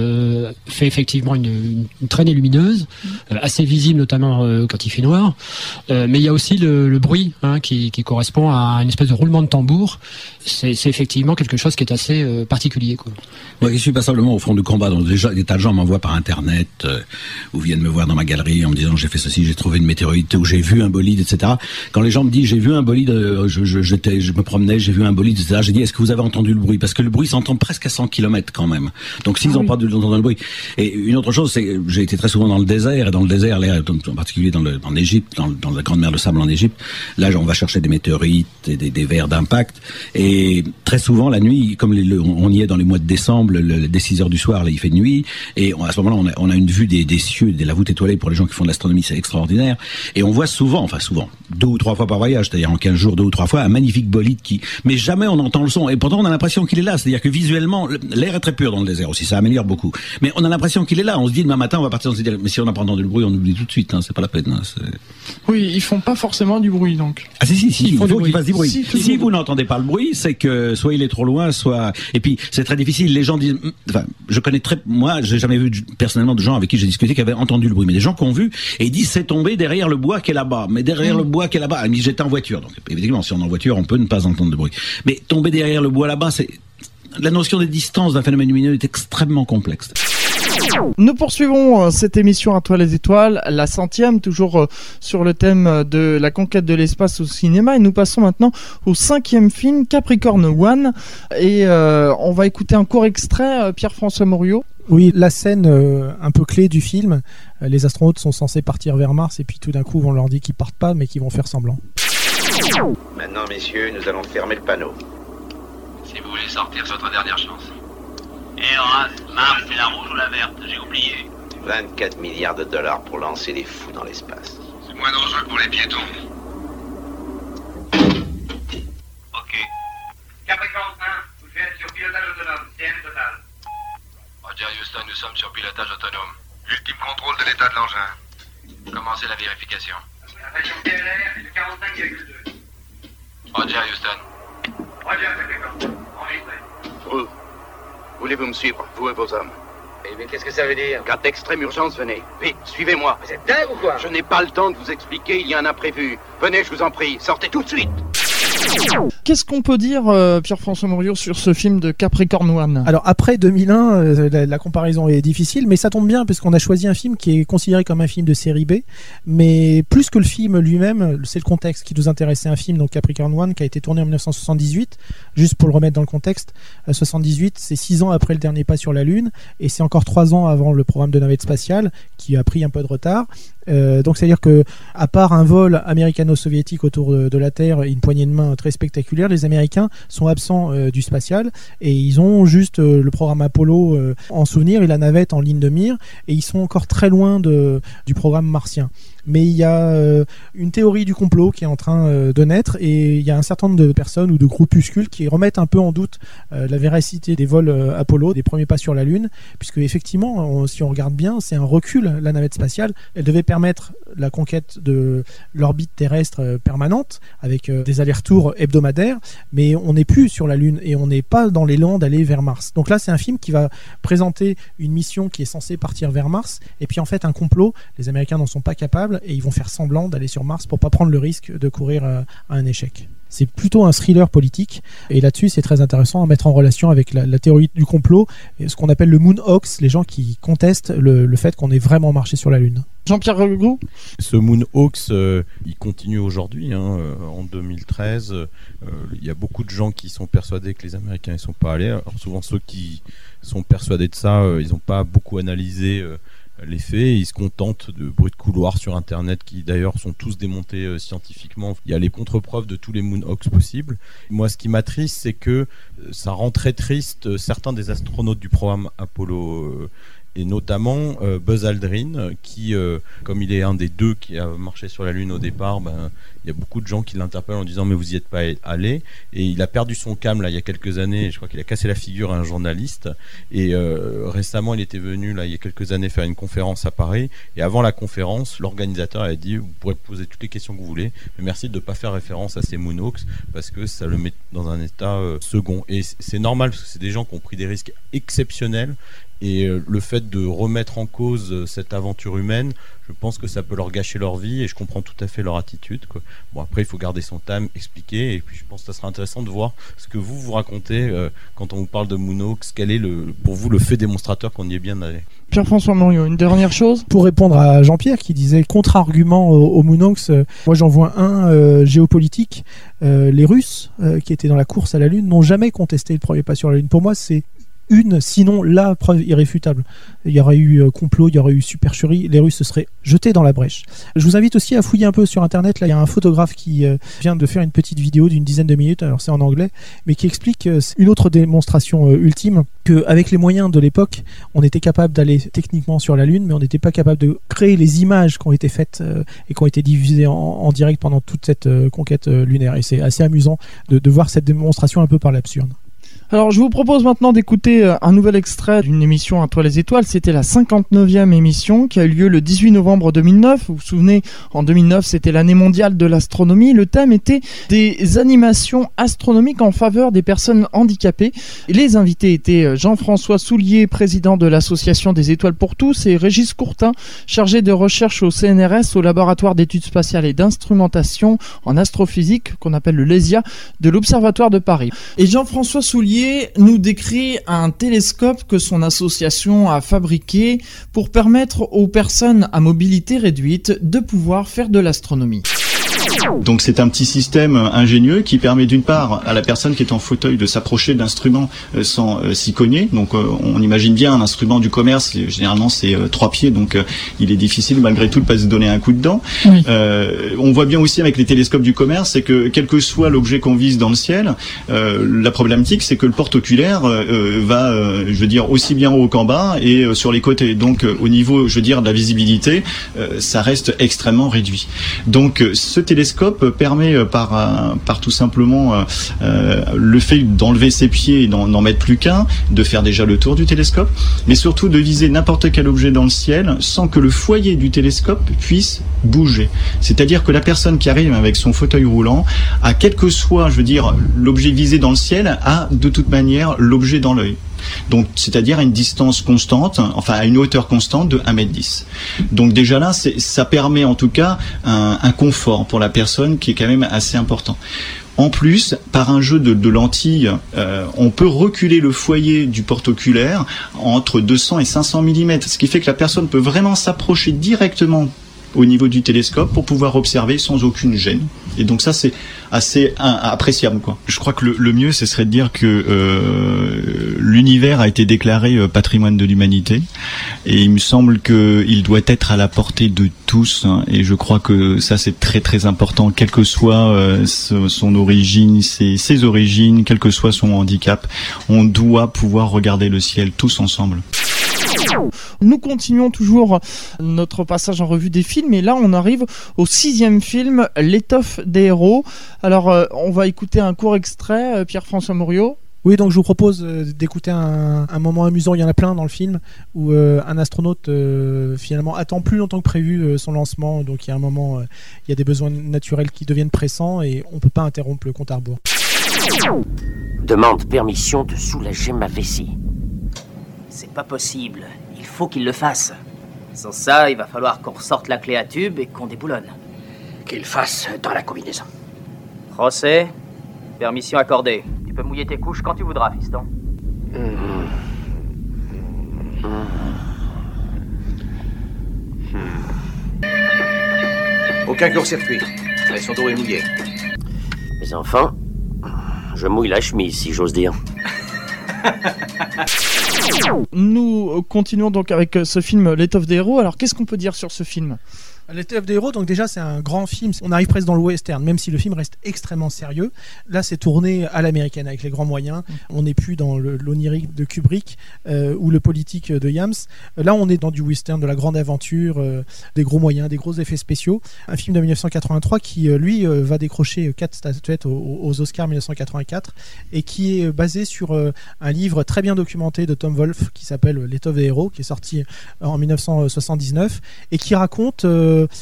fait effectivement une, une, traînée lumineuse, assez visible notamment quand il fait noir. mais il y a aussi le, le bruit hein, qui, qui, correspond à une espèce de roulement de tambour. C'est effectivement quelque chose qui est assez particulier. Quoi. Moi, qui suis passablement au front du combat, donc déjà des tas de gens m'envoient par internet ou viennent me voir dans ma galerie en me disant j'ai fait ceci, j'ai trouvé une météorite ou j'ai vu un bolide etc. Quand les gens me disent j'ai vu un bolide, euh, je, je, je me promenais, j'ai vu un bolide, etc. J'ai dit est-ce que vous avez entendu le bruit? Parce que le bruit s'entend presque à 100 km quand même. Donc s'ils n'ont ah pas entendu le bruit. Et une autre chose, c'est j'ai été très souvent dans le désert et dans le désert, en particulier dans le, en Égypte, dans, dans, la grande mer de sable en Égypte. Là, on va chercher des météorites et des, des verres d'impact. Et très souvent la nuit, comme on y est dans les mois de décembre, le, dès 6 heures du soir, là, il fait nuit. Et à ce moment-là, on a, on a une vue des, des cieux, de la voûte étoilée pour les gens qui font de l'astronomie, c'est extraordinaire. Et on voit souvent, enfin souvent, deux ou trois fois par voyage, c'est-à-dire en 15 jours, deux ou trois fois, un magnifique bolide qui, mais jamais on entend le son. Et pourtant, on a l'impression qu'il est là. C'est-à-dire que visuellement, l'air est très pur dans le désert aussi. Ça améliore beaucoup. Mais on a l'impression qu'il est là. On se dit demain matin, on va partir, on se dit, mais si on n'a pas entendu le bruit, on oublie tout de suite. Hein, c'est pas la peine. Hein, oui, ils font pas forcément du bruit, donc. Ah si, si, si. il faut qu'ils fassent du bruit. Si, vous n'entendez pas le bruit, c'est que soit il est trop loin, soit. Et puis, c'est très difficile. Les gens disent, enfin, je connais très, moi, j'ai jamais vu personnellement de gens avec qui j'ai discuté qui avaient entendu le bruit, mais des gens qui ont vu et ils disent c'est tombé derrière le bois qui est là-bas. Mais derrière le bois qui est là-bas, j'étais en voiture. Donc, évidemment, si on est en voiture, on peut ne pas entendre de bruit. Mais tomber derrière le bois là-bas, c'est la notion des distances d'un phénomène lumineux est extrêmement complexe. Nous poursuivons euh, cette émission à toi les étoiles, la centième, toujours euh, sur le thème de la conquête de l'espace au cinéma. Et nous passons maintenant au cinquième film, Capricorn One. Et euh, on va écouter un court extrait, Pierre-François Morio. Oui, la scène euh, un peu clé du film, les astronautes sont censés partir vers Mars et puis tout d'un coup on leur dit qu'ils partent pas mais qu'ils vont faire semblant. Maintenant, messieurs, nous allons fermer le panneau. Si vous voulez sortir, c'est votre dernière chance. Et Horace, Mars, c'est la rouge ou la verte J'ai oublié. 24 milliards de dollars pour lancer les fous dans l'espace. C'est moins dangereux pour les piétons. Ok. Capricorne 1, vous êtes sur pilotage autonome, CM total. Roger Houston, nous sommes sur pilotage autonome. Ultime contrôle de l'état de l'engin. Commencez la vérification. La pression TLR est de 45,2. Roger Houston. Roger Capricorne, enregistré. Vous, voulez-vous me suivre, vous et vos hommes Eh bien, qu'est-ce que ça veut dire Cas d'extrême urgence, venez. Vite, suivez-moi. Vous êtes dingue ou quoi Je n'ai pas le temps de vous expliquer, il y a un imprévu. Venez, je vous en prie, sortez tout de suite. Qu'est-ce qu'on peut dire, euh, Pierre-François Morio, sur ce film de Capricorn One? Alors après 2001, euh, la, comparaison est difficile, mais ça tombe bien parce qu'on a choisi un film qui est considéré comme un film de série B, mais plus que le film lui-même, c'est le contexte qui nous intéressait. Un film, donc Capricorn One, qui a été tourné en 1978, juste pour le remettre dans le contexte. Euh, 78, c'est six ans après le dernier pas sur la Lune, et c'est encore trois ans avant le programme de navette spatiale qui a pris un peu de retard. Euh, donc c'est-à-dire que à part un vol américano-soviétique autour de, de la Terre et une poignée de main très spectaculaire, les Américains sont absents euh, du spatial et ils ont juste euh, le programme Apollo euh, en souvenir et la navette en ligne de mire et ils sont encore très loin du programme martien. Mais il y a euh, une théorie du complot qui est en train euh, de naître et il y a un certain nombre de personnes ou de groupuscules qui remettent un peu en doute euh, la véracité des vols Apollo, des premiers pas sur la Lune, puisque effectivement, si on regarde bien, c'est un recul, la navette spatiale. Elle devait permettre la conquête de l'orbite terrestre permanente avec des allers-retours hebdomadaires, mais on n'est plus sur la Lune et on n'est pas dans l'élan d'aller vers Mars. Donc là, c'est un film qui va présenter une mission qui est censée partir vers Mars, et puis en fait un complot. Les Américains n'en sont pas capables et ils vont faire semblant d'aller sur Mars pour pas prendre le risque de courir euh, à un échec. C'est plutôt un thriller politique et là-dessus c'est très intéressant à mettre en relation avec la, la théorie du complot et ce qu'on appelle le moon hoax, les gens qui contestent le, le fait qu'on ait vraiment marché sur la Lune. Jean-Pierre Legault Ce Moonhawks, euh, il continue aujourd'hui, hein, euh, en 2013. euh, Il y a beaucoup de gens qui sont persuadés que les Américains ne sont pas allés. Alors souvent ceux qui sont persuadés de ça, euh, ils n'ont pas beaucoup analysé euh, les faits. Ils se contentent de bruits de couloir sur Internet qui d'ailleurs sont tous démontés euh, scientifiquement. Il y a les contre-preuves de tous les Moonhawks possibles. Moi, ce qui m'attriste, c'est que euh, ça rend très triste euh, certains des astronautes du programme Apollo. et notamment Buzz Aldrin, qui, comme il est un des deux qui a marché sur la Lune au départ, ben, il y a beaucoup de gens qui l'interpellent en disant mais vous y êtes pas allé. Et il a perdu son cam là il y a quelques années. Je crois qu'il a cassé la figure à un journaliste. Et euh, récemment, il était venu là il y a quelques années faire une conférence à Paris. Et avant la conférence, l'organisateur a dit vous pourrez poser toutes les questions que vous voulez, mais merci de ne pas faire référence à ces Moonhawks parce que ça le met dans un état euh, second. Et c'est normal parce que c'est des gens qui ont pris des risques exceptionnels. Et euh, le fait de remettre en cause cette aventure humaine, je pense que ça peut leur gâcher leur vie et je comprends tout à fait leur attitude. Quoi. Bon, après, il faut garder son time, expliquer, et puis je pense que ça sera intéressant de voir ce que vous vous racontez euh, quand on vous parle de Moonhawks. Quel est le, pour vous le fait démonstrateur qu'on y est bien allé? Pierre-François Morio, une dernière chose Pour répondre à Jean-Pierre qui disait contre-argument au, au euh, moi j'en vois un euh, géopolitique. Euh, les Russes euh, qui étaient dans la course à la Lune n'ont jamais contesté le premier pas sur la Lune. Pour moi, c'est une, sinon la preuve irréfutable. Il y aurait eu euh, complot, il y aurait eu supercherie, les Russes se seraient jetés dans la brèche. Je vous invite aussi à fouiller un peu sur Internet. Là, il y a un photographe qui euh, vient de faire une petite vidéo d'une dizaine de minutes, alors c'est en anglais, mais qui explique euh, une autre démonstration ultime qu'avec les moyens de l'époque, on était capable d'aller techniquement sur la Lune, mais on n'était pas capable de créer les images qui ont été faites et qui ont été diffusées en, direct pendant toute cette conquête lunaire. Et c'est assez amusant de, de voir cette démonstration un peu par l'absurde. Alors, je vous propose maintenant d'écouter euh, un nouvel extrait d'une émission à toi les étoiles. C'était la 59e émission qui a eu lieu le 18 novembre 2009. Vous vous souvenez, en 2009, c'était l'année mondiale de l'astronomie. Le thème était des animations astronomiques en faveur des personnes handicapées. Les invités étaient euh, Jean-François Soulier, président de l'association des étoiles pour tous, et Régis Courtin, chargé de recherche au CNRS, au laboratoire d'études spatiales et d'instrumentation en astrophysique, qu'on appelle le LESIA, de l'Observatoire de Paris. Et Jean-François Soulier Nous décrit un télescope que son association a fabriqué pour permettre aux personnes à mobilité réduite de pouvoir faire de l'astronomie. Donc c'est un petit système ingénieux qui permet d'une part à la personne qui est en fauteuil de s'approcher d'instruments euh, sans euh, s'y cogner. Donc euh, on imagine bien un instrument du commerce, généralement c'est trois pieds, donc il est difficile malgré tout de pas se donner un coup dedans. on voit bien aussi avec les télescopes du commerce, c'est que quel que soit l'objet qu'on vise dans le ciel, la problématique c'est que le porte-oculaire va, je veux dire, aussi bien haut qu'en bas et sur les côtés. Donc au niveau, je veux dire, de la visibilité, ça reste extrêmement réduit. Donc ce télescope permet euh, par, euh, par tout simplement euh, le fait d'enlever ses pieds et d'en mettre plus qu'un, de faire déjà le tour du télescope, mais surtout de viser n'importe quel objet dans le ciel sans que le foyer du télescope puisse bouger. C'est-à-dire que la personne qui arrive avec son fauteuil roulant, à quel que soit, l'objet visé dans le ciel, a de toute manière l'objet dans l'œil. Donc, c'est-à-dire à une distance constante, enfin à une hauteur constante de 1m10. Donc déjà là, ça permet en tout cas un, confort pour la personne qui est quand même assez important. En plus, par un jeu de, lentilles, euh, on peut reculer le foyer du porte-oculaire entre 200 et 500 mm, ce qui fait que la personne peut vraiment s'approcher directement au niveau du télescope pour pouvoir observer sans aucune gêne. Et donc ça c'est assez appréciable quoi. Je crois que le, mieux ce serait de dire que euh, l'univers a été déclaré euh, patrimoine de l'humanité et il me semble qu'il doit être à la portée de tous hein. et je crois que ça c'est très très important quelle que soit euh, son origine, ses, ses origines, quel que soit son handicap, on doit pouvoir regarder le ciel tous ensemble. Nous continuons toujours notre passage en revue des films et là on arrive au sixième film, L'étoffe des héros. Alors euh, on va écouter un court extrait, euh, Pierre-François Mouriot. Oui, donc je vous propose euh, d'écouter un, moment amusant. Il y en a plein dans le film où un astronaute finalement attend plus longtemps que prévu son lancement. Donc il y a un moment, il y a des besoins naturels qui deviennent pressants et on peut pas interrompre le compte à rebours. Demande permission de soulager ma vessie. C'est pas possible. Il faut qu'il le fasse. Sans ça, il va falloir qu'on ressorte la clé à tube et qu'on déboulonne. Qu'il fasse dans la combinaison. Procès, permission accordée. Tu peux mouiller tes couches quand tu voudras, fiston. Aucun court-circuit. son dos est mouillé. Mais enfin, je mouille la chemise, si j'ose dire. [laughs] Nous continuons donc avec ce film L'étoffe des héros. Alors qu'est-ce qu'on peut dire sur ce film? L'étoffe des héros, donc déjà c'est un grand film. On arrive presque dans le western, même si le film reste extrêmement sérieux. Là, c'est tourné à l'américaine avec les grands moyens. Mm. On n'est plus dans l'onirique de Kubrick euh, ou le politique de Yams. Là, on est dans du western, de la grande aventure, euh, des gros moyens, des gros effets spéciaux. Un film de 1983 qui, euh, lui, va décrocher quatre statuettes aux, aux, Oscars 1984 et qui est basé sur un livre très bien documenté de Tom Wolfe qui s'appelle L'étoffe des héros, qui est sorti en 1979 et qui raconte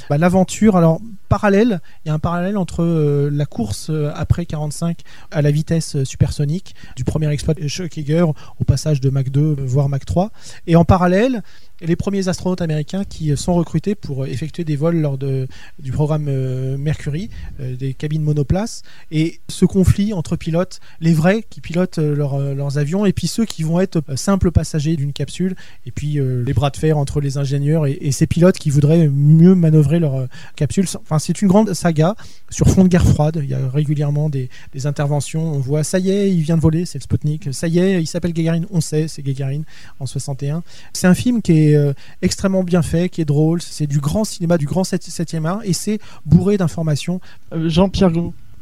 bah, l'aventure. Alors parallèle, il y a un parallèle entre euh, la course euh, après 45 à la vitesse euh, supersonique du premier exploit de Schuckiger au passage de Mach 2 voire Mach 3 et en parallèle les premiers astronautes américains qui sont recrutés pour effectuer des vols lors de, du programme Mercury, des cabines monoplaces, et ce conflit entre pilotes, les vrais qui pilotent leurs avions, et puis ceux qui vont être simples passagers d'une capsule, et puis les bras de fer entre les ingénieurs et, ces pilotes qui voudraient mieux manœuvrer leur capsule. Enfin, c'est une grande saga sur fond de guerre froide. Il y a régulièrement des, interventions. On voit, ça y est, il vient de voler, c'est le Sputnik. Ça y est, il s'appelle Gagarin. On sait, c'est Gagarin en 61. C'est un film qui est euh, extrêmement bien fait, qui est drôle. C'est du grand cinéma, du grand 7e art, et c'est bourré d'informations. Euh, Jean-Pierre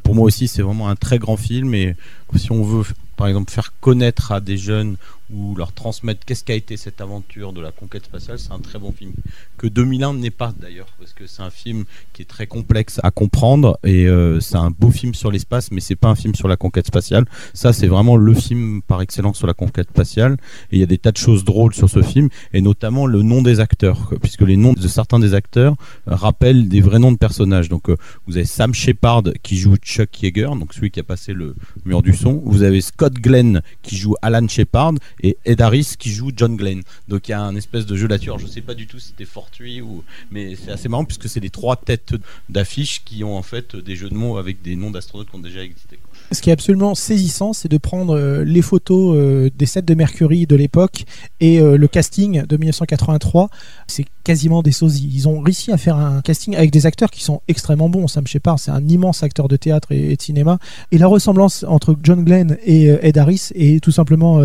Pour moi aussi, c'est vraiment un très grand film. Et si on veut, par exemple, faire connaître à des jeunes ou leur transmettre qu'est-ce qu'a été cette aventure de la conquête spatiale, c'est un très bon film. Que 2001 n'est pas d'ailleurs, parce que c'est un film qui est très complexe à comprendre et euh, c'est un beau film sur l'espace, mais c'est pas un film sur la conquête spatiale. Ça, c'est vraiment le film par excellence sur la conquête spatiale. Et il y a des tas de choses drôles sur ce film, et notamment le nom des acteurs, puisque les noms de certains des acteurs euh, rappellent des vrais noms de personnages. Donc, euh, vous avez Sam Shepard qui joue Chuck Yeager, donc celui qui a passé le mur du son. Vous avez Scott Glenn qui joue Alan Shepard et Ed Harris qui joue John Glenn. Donc il y a un espèce de jeu là-dessus. je sais pas du tout si c'était fortuit ou, mais c'est assez marrant puisque c'est les trois têtes d'affiches qui ont en fait des jeux de mots avec des noms d'astronautes qui ont déjà existé. Ce qui est absolument saisissant, c'est de prendre euh, les photos euh, des sets de Mercury de l'époque et euh, le casting de 1983. C'est quasiment des sosies. Ils ont réussi à faire un casting avec des acteurs qui sont extrêmement bons. Sam Shepard, c'est un immense acteur de théâtre et, de cinéma. Et la ressemblance entre John Glenn et Ed Harris est tout simplement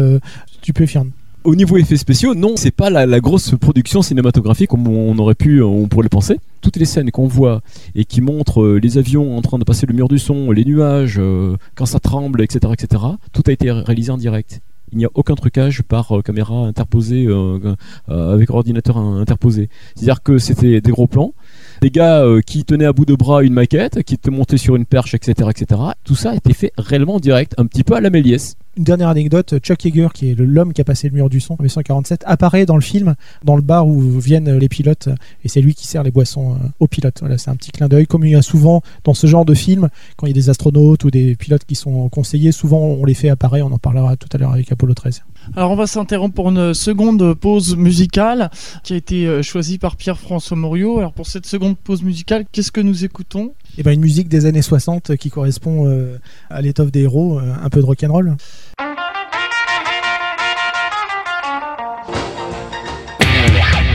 stupéfiante. Au niveau effets spéciaux, non, c'est pas la, la grosse production cinématographique comme on aurait pu, on pourrait le penser. Toutes les scènes qu'on voit et qui montrent euh, les avions en train de passer le mur du son, les nuages, euh, quand ça tremble, etc., etc., tout a été réalisé en direct. Il n'y a aucun trucage par euh, caméra interposée euh, euh, avec ordinateur in- interposé. C'est-à-dire que c'était des gros plans, des gars euh, qui tenaient à bout de bras une maquette, qui étaient montés sur une perche, etc., etc. Tout ça a été fait réellement en direct, un petit peu à la Méliès. Une dernière anecdote, Chuck Yeager, qui est l'homme qui a passé le mur du son en 1947, apparaît dans le film, dans le bar où viennent les pilotes, et c'est lui qui sert les boissons euh, aux pilotes. Voilà, c'est un petit clin d'œil, comme il y a souvent dans ce genre de film, quand il y a des astronautes ou des pilotes qui sont conseillés, souvent on les fait apparaître, on en parlera tout à l'heure avec Apollo 13. Alors on va s'interrompre pour une seconde pause musicale qui a été euh, choisie par Pierre-François Morio. Alors pour cette seconde pause musicale, qu'est-ce que nous écoutons? Et ben une musique des années 60 qui correspond euh, à l'étoffe des héros, euh, un peu de rock'n'roll.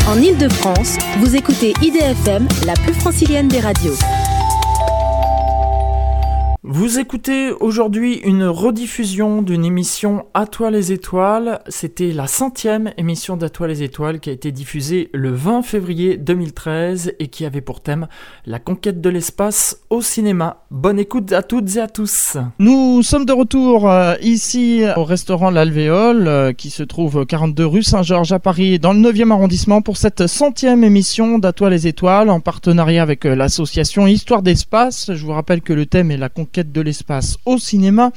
En Ile-de-France, vous écoutez IDFM, la plus francilienne des radios. Vous écoutez aujourd'hui une rediffusion d'une émission À toi les étoiles. C'était la centième émission d'À toi les étoiles qui a été diffusée le 20 février 2013 et qui avait pour thème la conquête de l'espace au cinéma. Bonne écoute à toutes et à tous. Nous sommes de retour euh, ici au restaurant L'Alvéole euh, qui se trouve 42 rue Saint-Georges à Paris dans le 9e arrondissement pour cette centième émission d'À toi les étoiles en partenariat avec euh, l'association Histoire d'espace. Je vous rappelle que le thème est la conquête de l'espace au cinéma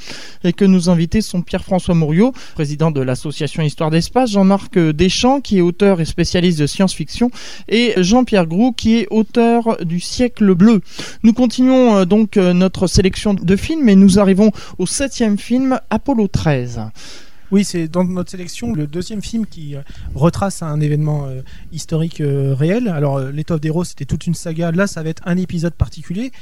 et que nos invités sont Pierre-François Mouriot, président de l'association Histoire d'espace, Jean-Marc Deschamps qui est auteur et spécialiste de science-fiction et Jean-Pierre Groux qui est auteur du siècle bleu. Nous continuons euh, donc euh, notre sélection de films et nous arrivons au septième film, Apollo 13. Oui, c'est dans notre sélection le deuxième film qui euh, retrace un événement euh, historique euh, réel. Alors, L'étoffe des héros, c'était toute une saga. Là, ça va être un épisode particulier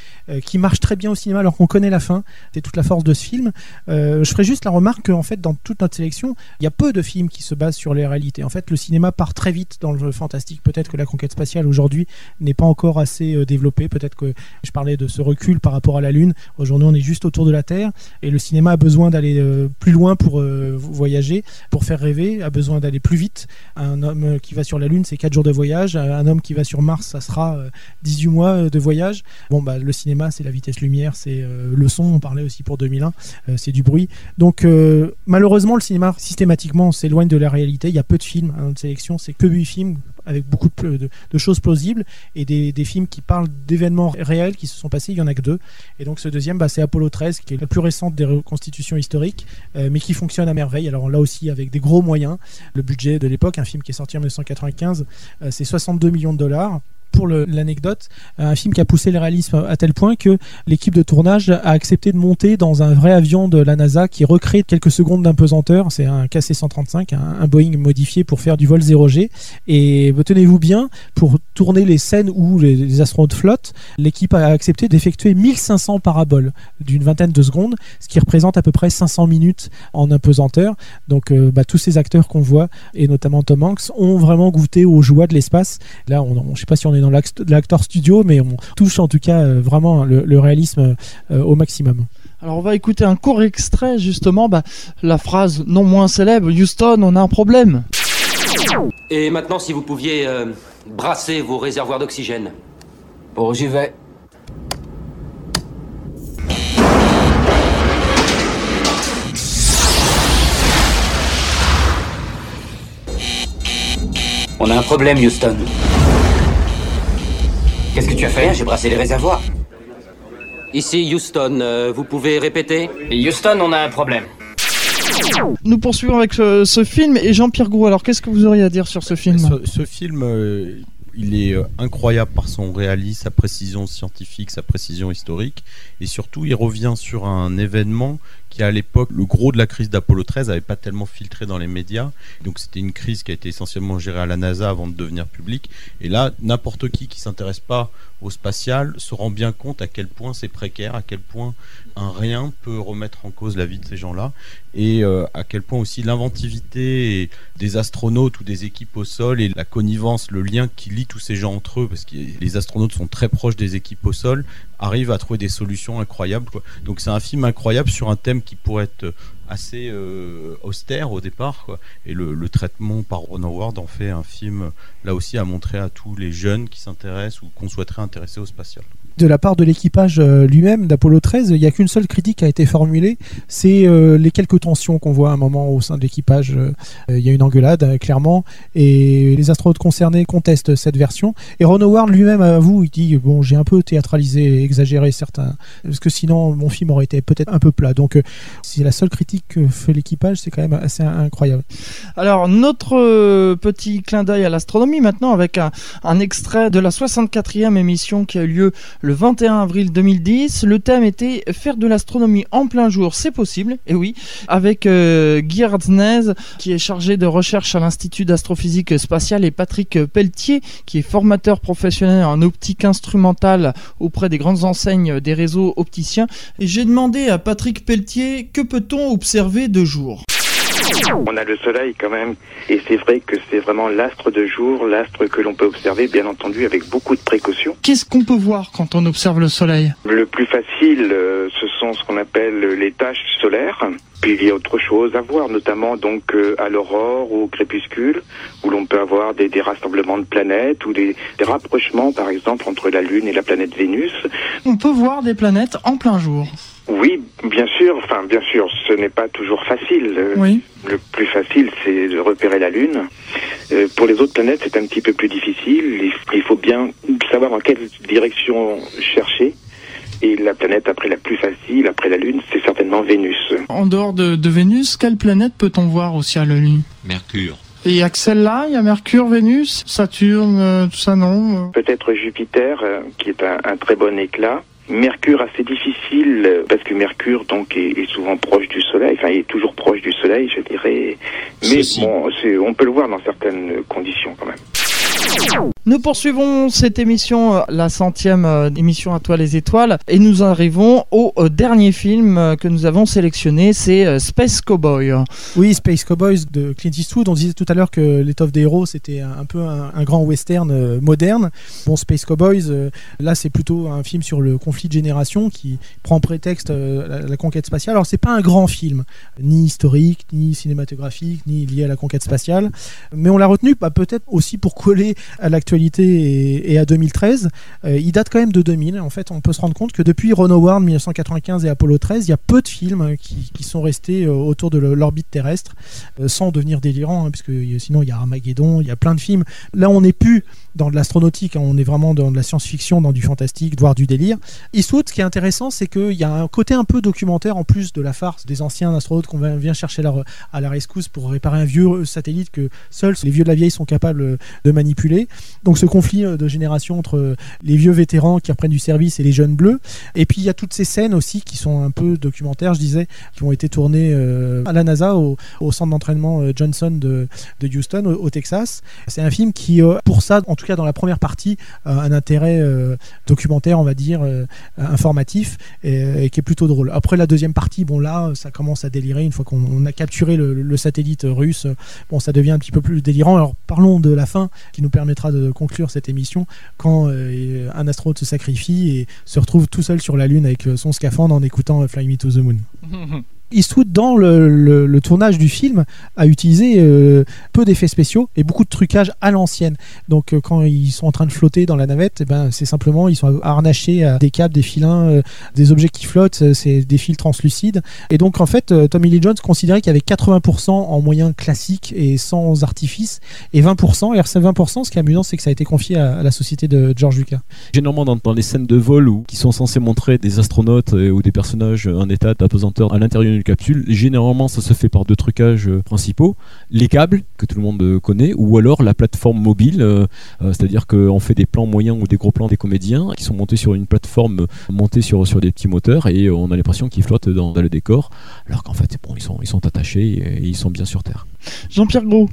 qui marche très bien au cinéma alors qu'on connaît la fin. C'est toute la force de ce film. Je ferai juste la remarque qu'en fait, dans toute notre sélection, il y a peu de films qui se basent sur les réalités. En fait, le cinéma part très vite dans le fantastique. Peut-être que la conquête spatiale aujourd'hui n'est pas encore assez développée. Peut-être que je parlais de ce recul par rapport à la Lune. Aujourd'hui, on est juste autour de la Terre et le cinéma a besoin d'aller plus loin pour voyager, pour faire rêver, a besoin d'aller plus vite. Un homme qui va sur la Lune, c'est 4 jours de voyage. Un homme qui va sur Mars, ça sera euh, 18 mois euh, de voyage. Bon, bah, le cinéma, c'est la vitesse lumière, c'est euh, le son, on parlait aussi pour 2001, euh, c'est du bruit. Donc, euh, malheureusement, le cinéma, systématiquement, s'éloigne de la réalité. Il y a peu de films notre sélection, c'est que 8 films avec beaucoup de, choses plausibles et des, des films qui parlent d'événements réels qui se sont passés, il y en a que deux. Et donc ce deuxième, bah, c'est Apollo 13, qui est la plus récente des reconstitutions historiques, euh, mais qui fonctionne à merveille. Alors là aussi avec des gros moyens. Le budget de l'époque, un film qui est sorti en 1995, euh, c'est 62 millions de dollars. Pour l'anecdote, un film qui a poussé le réalisme à tel point que l'équipe de tournage a accepté de monter dans un vrai avion de la NASA qui recrée quelques secondes d'impesanteur. C'est un KC-135, un, Boeing modifié pour faire du vol 0G. Et bah, tenez-vous bien, pour tourner les scènes où les, astronautes flottent, l'équipe a accepté d'effectuer 1500 paraboles d'une vingtaine de secondes, ce qui représente à peu près 500 minutes en impesanteur. Donc euh, bah, tous ces acteurs qu'on voit, et notamment Tom Hanks, ont vraiment goûté aux joies de l'espace. Là, on, on- je ne sais pas si on est dans l'act- l'acteur studio, mais on touche en tout cas euh, vraiment le, le réalisme euh, au maximum. Alors on va écouter un court extrait justement, bah, la phrase non moins célèbre, Houston, on a un problème. Et maintenant, si vous pouviez euh, brasser vos réservoirs d'oxygène. Bon, j'y vais. On a un problème, Houston. Qu'est-ce que tu as fait J'ai brassé les réservoirs. Ici, Houston, euh, vous pouvez répéter Houston, on a un problème. Nous poursuivons avec ce, ce film et Jean-Pierre Gros. Alors qu'est-ce que vous auriez à dire sur ce film Ce, ce film, euh, il est euh, incroyable par son réalisme, sa précision scientifique, sa précision historique, et surtout, il revient sur un événement qui à l'époque, le gros de la crise d'Apollo 13 n'avait pas tellement filtré dans les médias. Donc c'était une crise qui a été essentiellement gérée à la NASA avant de devenir publique. Et là, n'importe qui qui s'intéresse pas au spatial se rend bien compte à quel point c'est précaire, à quel point un rien peut remettre en cause la vie de ces gens-là, et euh, à quel point aussi l'inventivité des astronautes ou des équipes au sol et la connivence, le lien qui lie tous ces gens entre eux, parce que les astronautes sont très proches des équipes au sol, arrivent à trouver des solutions incroyables. Quoi. Donc c'est un film incroyable sur un thème qui pourrait être assez euh, austère au départ. Et le, le, traitement par Ron Howard en fait un film, là aussi, à montrer à tous les jeunes qui s'intéressent ou qu'on souhaiterait intéresser au spatial de la part de l'équipage euh, lui-même d'Apollo 13, il n'y a qu'une seule critique qui a été formulée, c'est euh, les quelques tensions qu'on voit à un moment au sein de l'équipage. Euh, il y a une engueulade, clairement, et les astronautes concernés contestent cette version. Et Ron Howard lui-même avoue, il dit, bon, j'ai un peu théâtralisé, exagéré certains, parce que sinon mon film aurait été peut-être un peu plat. Donc c'est la seule critique que fait l'équipage, c'est quand même assez incroyable. Alors notre petit clin d'œil à l'astronomie maintenant avec un, un extrait de la 64e émission qui a eu lieu le 21 avril 2010. Le thème était faire de l'astronomie en plein jour, c'est possible, et oui, avec euh, Guy Hartnez, qui est chargé de recherche à l'Institut d'astrophysique spatiale, et Patrick Pelletier, qui est formateur professionnel en optique instrumentale auprès des grandes enseignes des réseaux opticiens. J'ai demandé à Patrick Pelletier que peut-on observer de jour? On a le soleil quand même, et c'est vrai que c'est vraiment l'astre de jour, l'astre que l'on peut observer, bien entendu, avec beaucoup de précautions. Qu'est-ce qu'on peut voir quand on observe le soleil? Le plus facile, euh, ce sont ce qu'on appelle les taches solaires. Puis il y a autre chose à voir, notamment donc euh, à l'aurore ou au crépuscule, où l'on peut avoir des, des, rassemblements de planètes ou des, des, rapprochements, par exemple, entre la Lune et la planète Vénus. On peut voir des planètes en plein jour. Oui, bien sûr. Enfin, bien sûr, ce n'est pas toujours facile. Oui. Le plus facile, c'est de repérer la Lune. Euh, pour les autres planètes, c'est un petit peu plus difficile. Il faut bien savoir en quelle direction chercher. Et la planète après la plus facile, après la Lune, c'est certainement Vénus. En dehors de, de Vénus, quelle planète peut-on voir aussi à la Lune Mercure. Et il y a que celle-là, il y a Mercure, Vénus, Saturne, euh, tout ça non Peut-être Jupiter, euh, qui est un, un très bon éclat. Mercure assez difficile euh, parce que Mercure donc est, est, souvent proche du Soleil, enfin il est toujours proche du Soleil, je dirais. Mais Ceci. bon, on peut le voir dans certaines conditions quand même. Nous poursuivons cette émission, euh, la centième euh, émission à toi les étoiles, et nous arrivons au euh, dernier film que nous avons sélectionné, c'est Space Cowboy. Oui, Space Cowboys de Clint Eastwood. On disait tout à l'heure que l'étoffe des héros c'était un peu un, grand western moderne. Bon, Space Cowboys, là c'est plutôt un film sur le conflit de génération qui prend prétexte la, la conquête spatiale. Alors c'est pas un grand film, ni historique, ni cinématographique, ni lié à la conquête spatiale, mais on l'a retenu bah, peut-être aussi pour coller à l'actualité et, à 2013. Euh, il date quand même de 2000. En fait, on peut se rendre compte que depuis Ron Howard 1995 et Apollo 13, il y a peu de films qui, sont restés euh, autour de l'orbite terrestre euh, sans devenir délirants, hein, puisque sinon il y a Armageddon, il y a plein de films. Là, on n'est plus dans de l'astronautique, hein, on est vraiment dans de la science-fiction, dans du fantastique, voire du délire. Eastwood, ce qui est intéressant, c'est qu'il y a un côté un peu documentaire en plus de la farce des anciens astronautes qu'on vient chercher à la rescousse pour réparer un vieux satellite que seuls les vieux de la vieille sont capables de manipuler. Donc ce conflit de génération entre les vieux vétérans qui reprennent du service et les jeunes bleus. Et puis il y a toutes ces scènes aussi qui sont un peu documentaires, je disais, qui ont été tournées euh, à la NASA, au, centre d'entraînement euh, Johnson de, Houston, au, Texas. C'est un film qui, euh, pour ça, en tout cas dans la première partie, un intérêt documentaire, on va dire, informatif, et, et, qui est plutôt drôle. Après la deuxième partie, bon là, ça commence à délirer une fois qu'on a capturé le, le, satellite russe. Bon, ça devient un petit peu plus délirant. Alors parlons de la fin, qui nous permettra de conclure cette émission, quand euh, un astronaute se sacrifie et se retrouve tout seul sur la Lune avec son scaphandre en écoutant Fly Me to the Moon. [laughs] Eastwood, dans le, tournage du film, a utilisé euh, peu d'effets spéciaux et beaucoup de trucage à l'ancienne. Donc, euh, quand ils sont en train de flotter dans la navette, eh ben, c'est simplement, ils sont harnachés à des câbles, des filins, euh, des objets qui flottent, c'est des fils translucides. Et donc, en fait, Tommy Lee Jones considérait qu'il y avait 80% en moyens classiques et sans artifice, et 20%. Et ces 20%, ce qui est amusant, c'est que ça a été confié à, la société de George Lucas. Généralement, dans, dans les scènes de vol où, qui sont censées montrer des astronautes ou des personnages en état d'apesanteur à l'intérieur les capsules. Généralement, ça se fait par deux trucages euh, principaux les câbles que tout le monde euh, connaît, ou alors la plateforme mobile, euh, c'est-à-dire qu'on fait des plans moyens ou des gros plans des comédiens qui sont montés sur une plateforme montée sur sur des petits moteurs et on a l'impression qu'ils flottent dans, dans le décor, alors qu'en fait, bon, ils sont ils sont attachés et, et ils sont bien sur terre. Jean-Pierre Gros.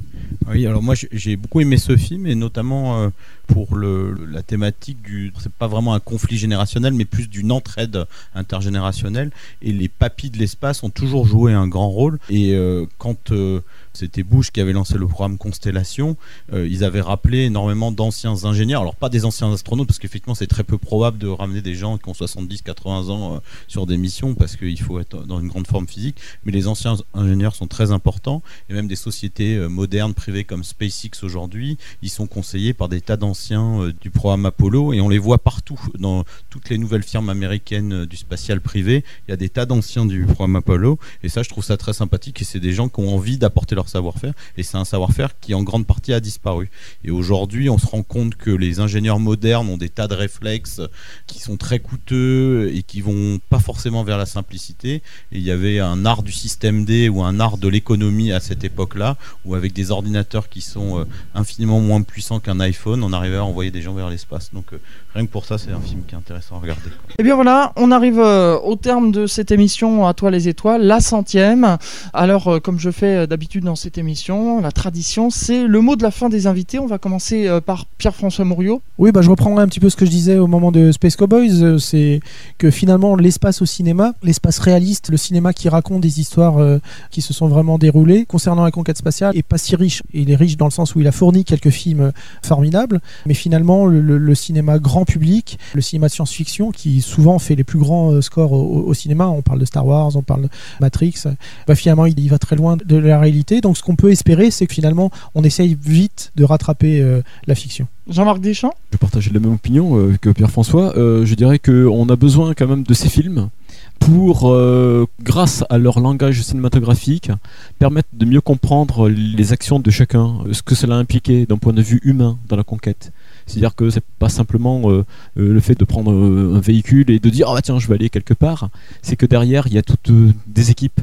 Oui, alors moi j'ai- j'ai beaucoup aimé ce film et notamment euh, pour la thématique du. C'est pas vraiment un conflit générationnel, mais plus d'une entraide intergénérationnelle. Et les papis de l'espace ont toujours joué un grand rôle. Et euh, quand euh, c'était Bush qui avait lancé le programme Constellation, euh, ils avaient rappelé énormément d'anciens ingénieurs. Alors pas des anciens astronautes, parce qu'effectivement c'est très peu probable de ramener des gens qui ont 70-80 ans euh, sur des missions, parce qu'il faut être dans une grande forme physique. Mais les anciens ingénieurs sont très importants. Et même des sociétés euh, modernes, privées comme SpaceX aujourd'hui, ils sont conseillés par des tas d'anciens du programme Apollo. Et on les voit partout, dans toutes les nouvelles firmes américaines du spatial privé. Il y a des tas d'anciens du programme Apollo. Et ça, je trouve ça très sympathique. Et c'est des gens qui ont envie d'apporter leur savoir-faire. Et c'est un savoir-faire qui, en grande partie, a disparu. Et aujourd'hui, on se rend compte que les ingénieurs modernes ont des tas de réflexes qui sont très coûteux et qui vont pas forcément vers la simplicité. Et il y avait un art du système D ou un art de l'économie à cette époque-là, où avec des ordinateurs qui sont euh, infiniment moins puissants qu'un iPhone, on arrivait à envoyer des gens vers l'espace. Donc euh, rien que pour ça, c'est un film qui est intéressant à regarder. quoi. Et bien voilà, on arrive euh, au terme de cette émission À toi les étoiles, la centième. Alors, euh, comme je fais euh, d'habitude dans cette émission, la tradition, c'est le mot de la fin des invités. On va commencer euh, par Pierre-François Mouriot. Oui, bah, je reprendrai un petit peu ce que je disais au moment de Space Cowboys. euh, C'est que finalement, l'espace au cinéma, l'espace réaliste, le cinéma qui raconte des histoires euh, qui se sont vraiment déroulées concernant la conquête spatiale, est pas si riche. Il est riche dans le sens où il a fourni quelques films formidables, mais finalement, le, le- le cinéma grand public, le cinéma de science-fiction, qui souvent fait les plus grands euh, scores au, cinéma, on parle de Star Wars, on parle de Matrix, bah, finalement, il, il va très loin de la réalité. Donc, ce qu'on peut espérer, c'est que finalement, on essaye vite de rattraper euh, la fiction. Jean-Marc Deschamps? Je partage la même opinion euh, que Pierre-François. Euh, je dirais qu'on a besoin quand même de ces films pour, euh, grâce à leur langage cinématographique, permettre de mieux comprendre les actions de chacun, ce que cela a impliqué d'un point de vue humain dans la conquête. C'est-à-dire que c'est pas simplement euh, euh, le fait de prendre euh, un véhicule et de dire ah bah tiens je vais aller quelque part. C'est que derrière il y a toutes euh, des équipes,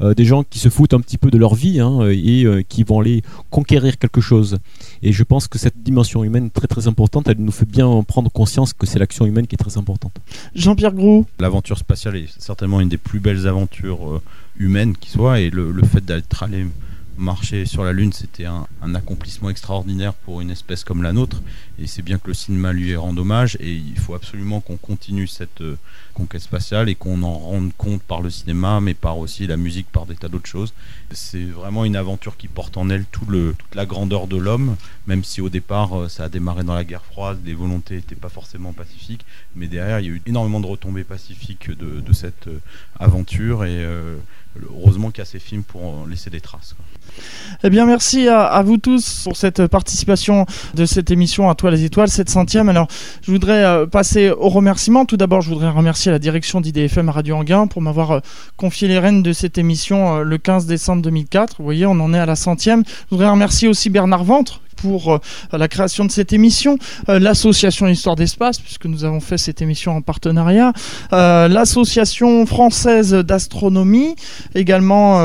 euh, des gens qui se foutent un petit peu de leur vie hein, et euh, qui vont aller conquérir quelque chose. Et je pense que cette dimension humaine est très très importante. Elle nous fait bien prendre conscience que c'est l'action humaine qui est très importante. Jean-Pierre Gros. L'aventure spatiale est certainement une des plus belles aventures euh, humaines qui soit, et le, le fait d'être allé marcher sur la Lune, c'était un, accomplissement extraordinaire pour une espèce comme la nôtre, et c'est bien que le cinéma lui rend hommage, et il faut absolument qu'on continue cette euh, conquête spatiale et qu'on en rende compte par le cinéma, mais par aussi la musique, par des tas d'autres choses. C'est vraiment une aventure qui porte en elle tout le, toute la grandeur de l'homme, même si au départ euh, ça a démarré dans la guerre froide, les volontés n'étaient pas forcément pacifiques, mais derrière il y a eu énormément de retombées pacifiques de, cette euh, aventure et heureusement qu'il y a ces films pour en laisser des traces. Eh bien, merci à, vous tous pour cette participation de cette émission à toi les étoiles, cette centième. Alors, je voudrais euh, passer aux remerciements. Tout d'abord, je voudrais remercier la direction d'IDFM Radio Anguin pour m'avoir euh, confié les rênes de cette émission euh, le 15 décembre 2004. Vous voyez, on en est à la centième. Je voudrais remercier aussi Bernard Ventre pour euh, la création de cette émission, euh, l'association Histoire d'Espace, puisque nous avons fait cette émission en partenariat, euh, l'association française d'astronomie, également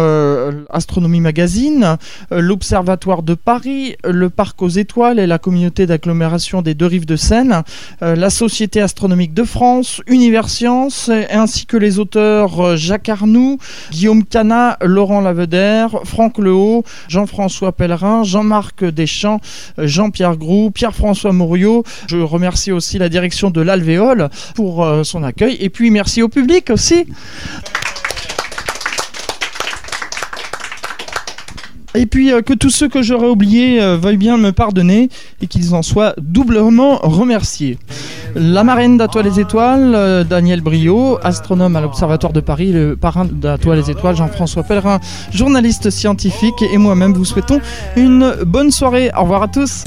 Astronomie Magazine, l'Observatoire de Paris, le Parc aux Étoiles et la communauté d'agglomération des deux rives de Seine, la Société astronomique de France, Universcience, et- ainsi que les auteurs Jacques Arnoux, Guillaume Cana, Laurent Lavedère, Franck Lehaut, Jean-François Pellerin, Jean-Marc Deschamps, Jean-Pierre Groux, Pierre-François Mouriot. Je remercie aussi la direction de l'Alvéole pour euh, son accueil et puis merci au public aussi. Et puis euh, que tous ceux que j'aurais oubliés euh, veuillent bien me pardonner et qu'ils en soient doublement remerciés. La marraine d'À toi les étoiles, euh, Daniel Brio, astronome à l'Observatoire de Paris, le parrain d'À toi les étoiles, Jean-François Pellerin, journaliste scientifique, et moi-même vous souhaitons une bonne soirée. Au revoir à tous.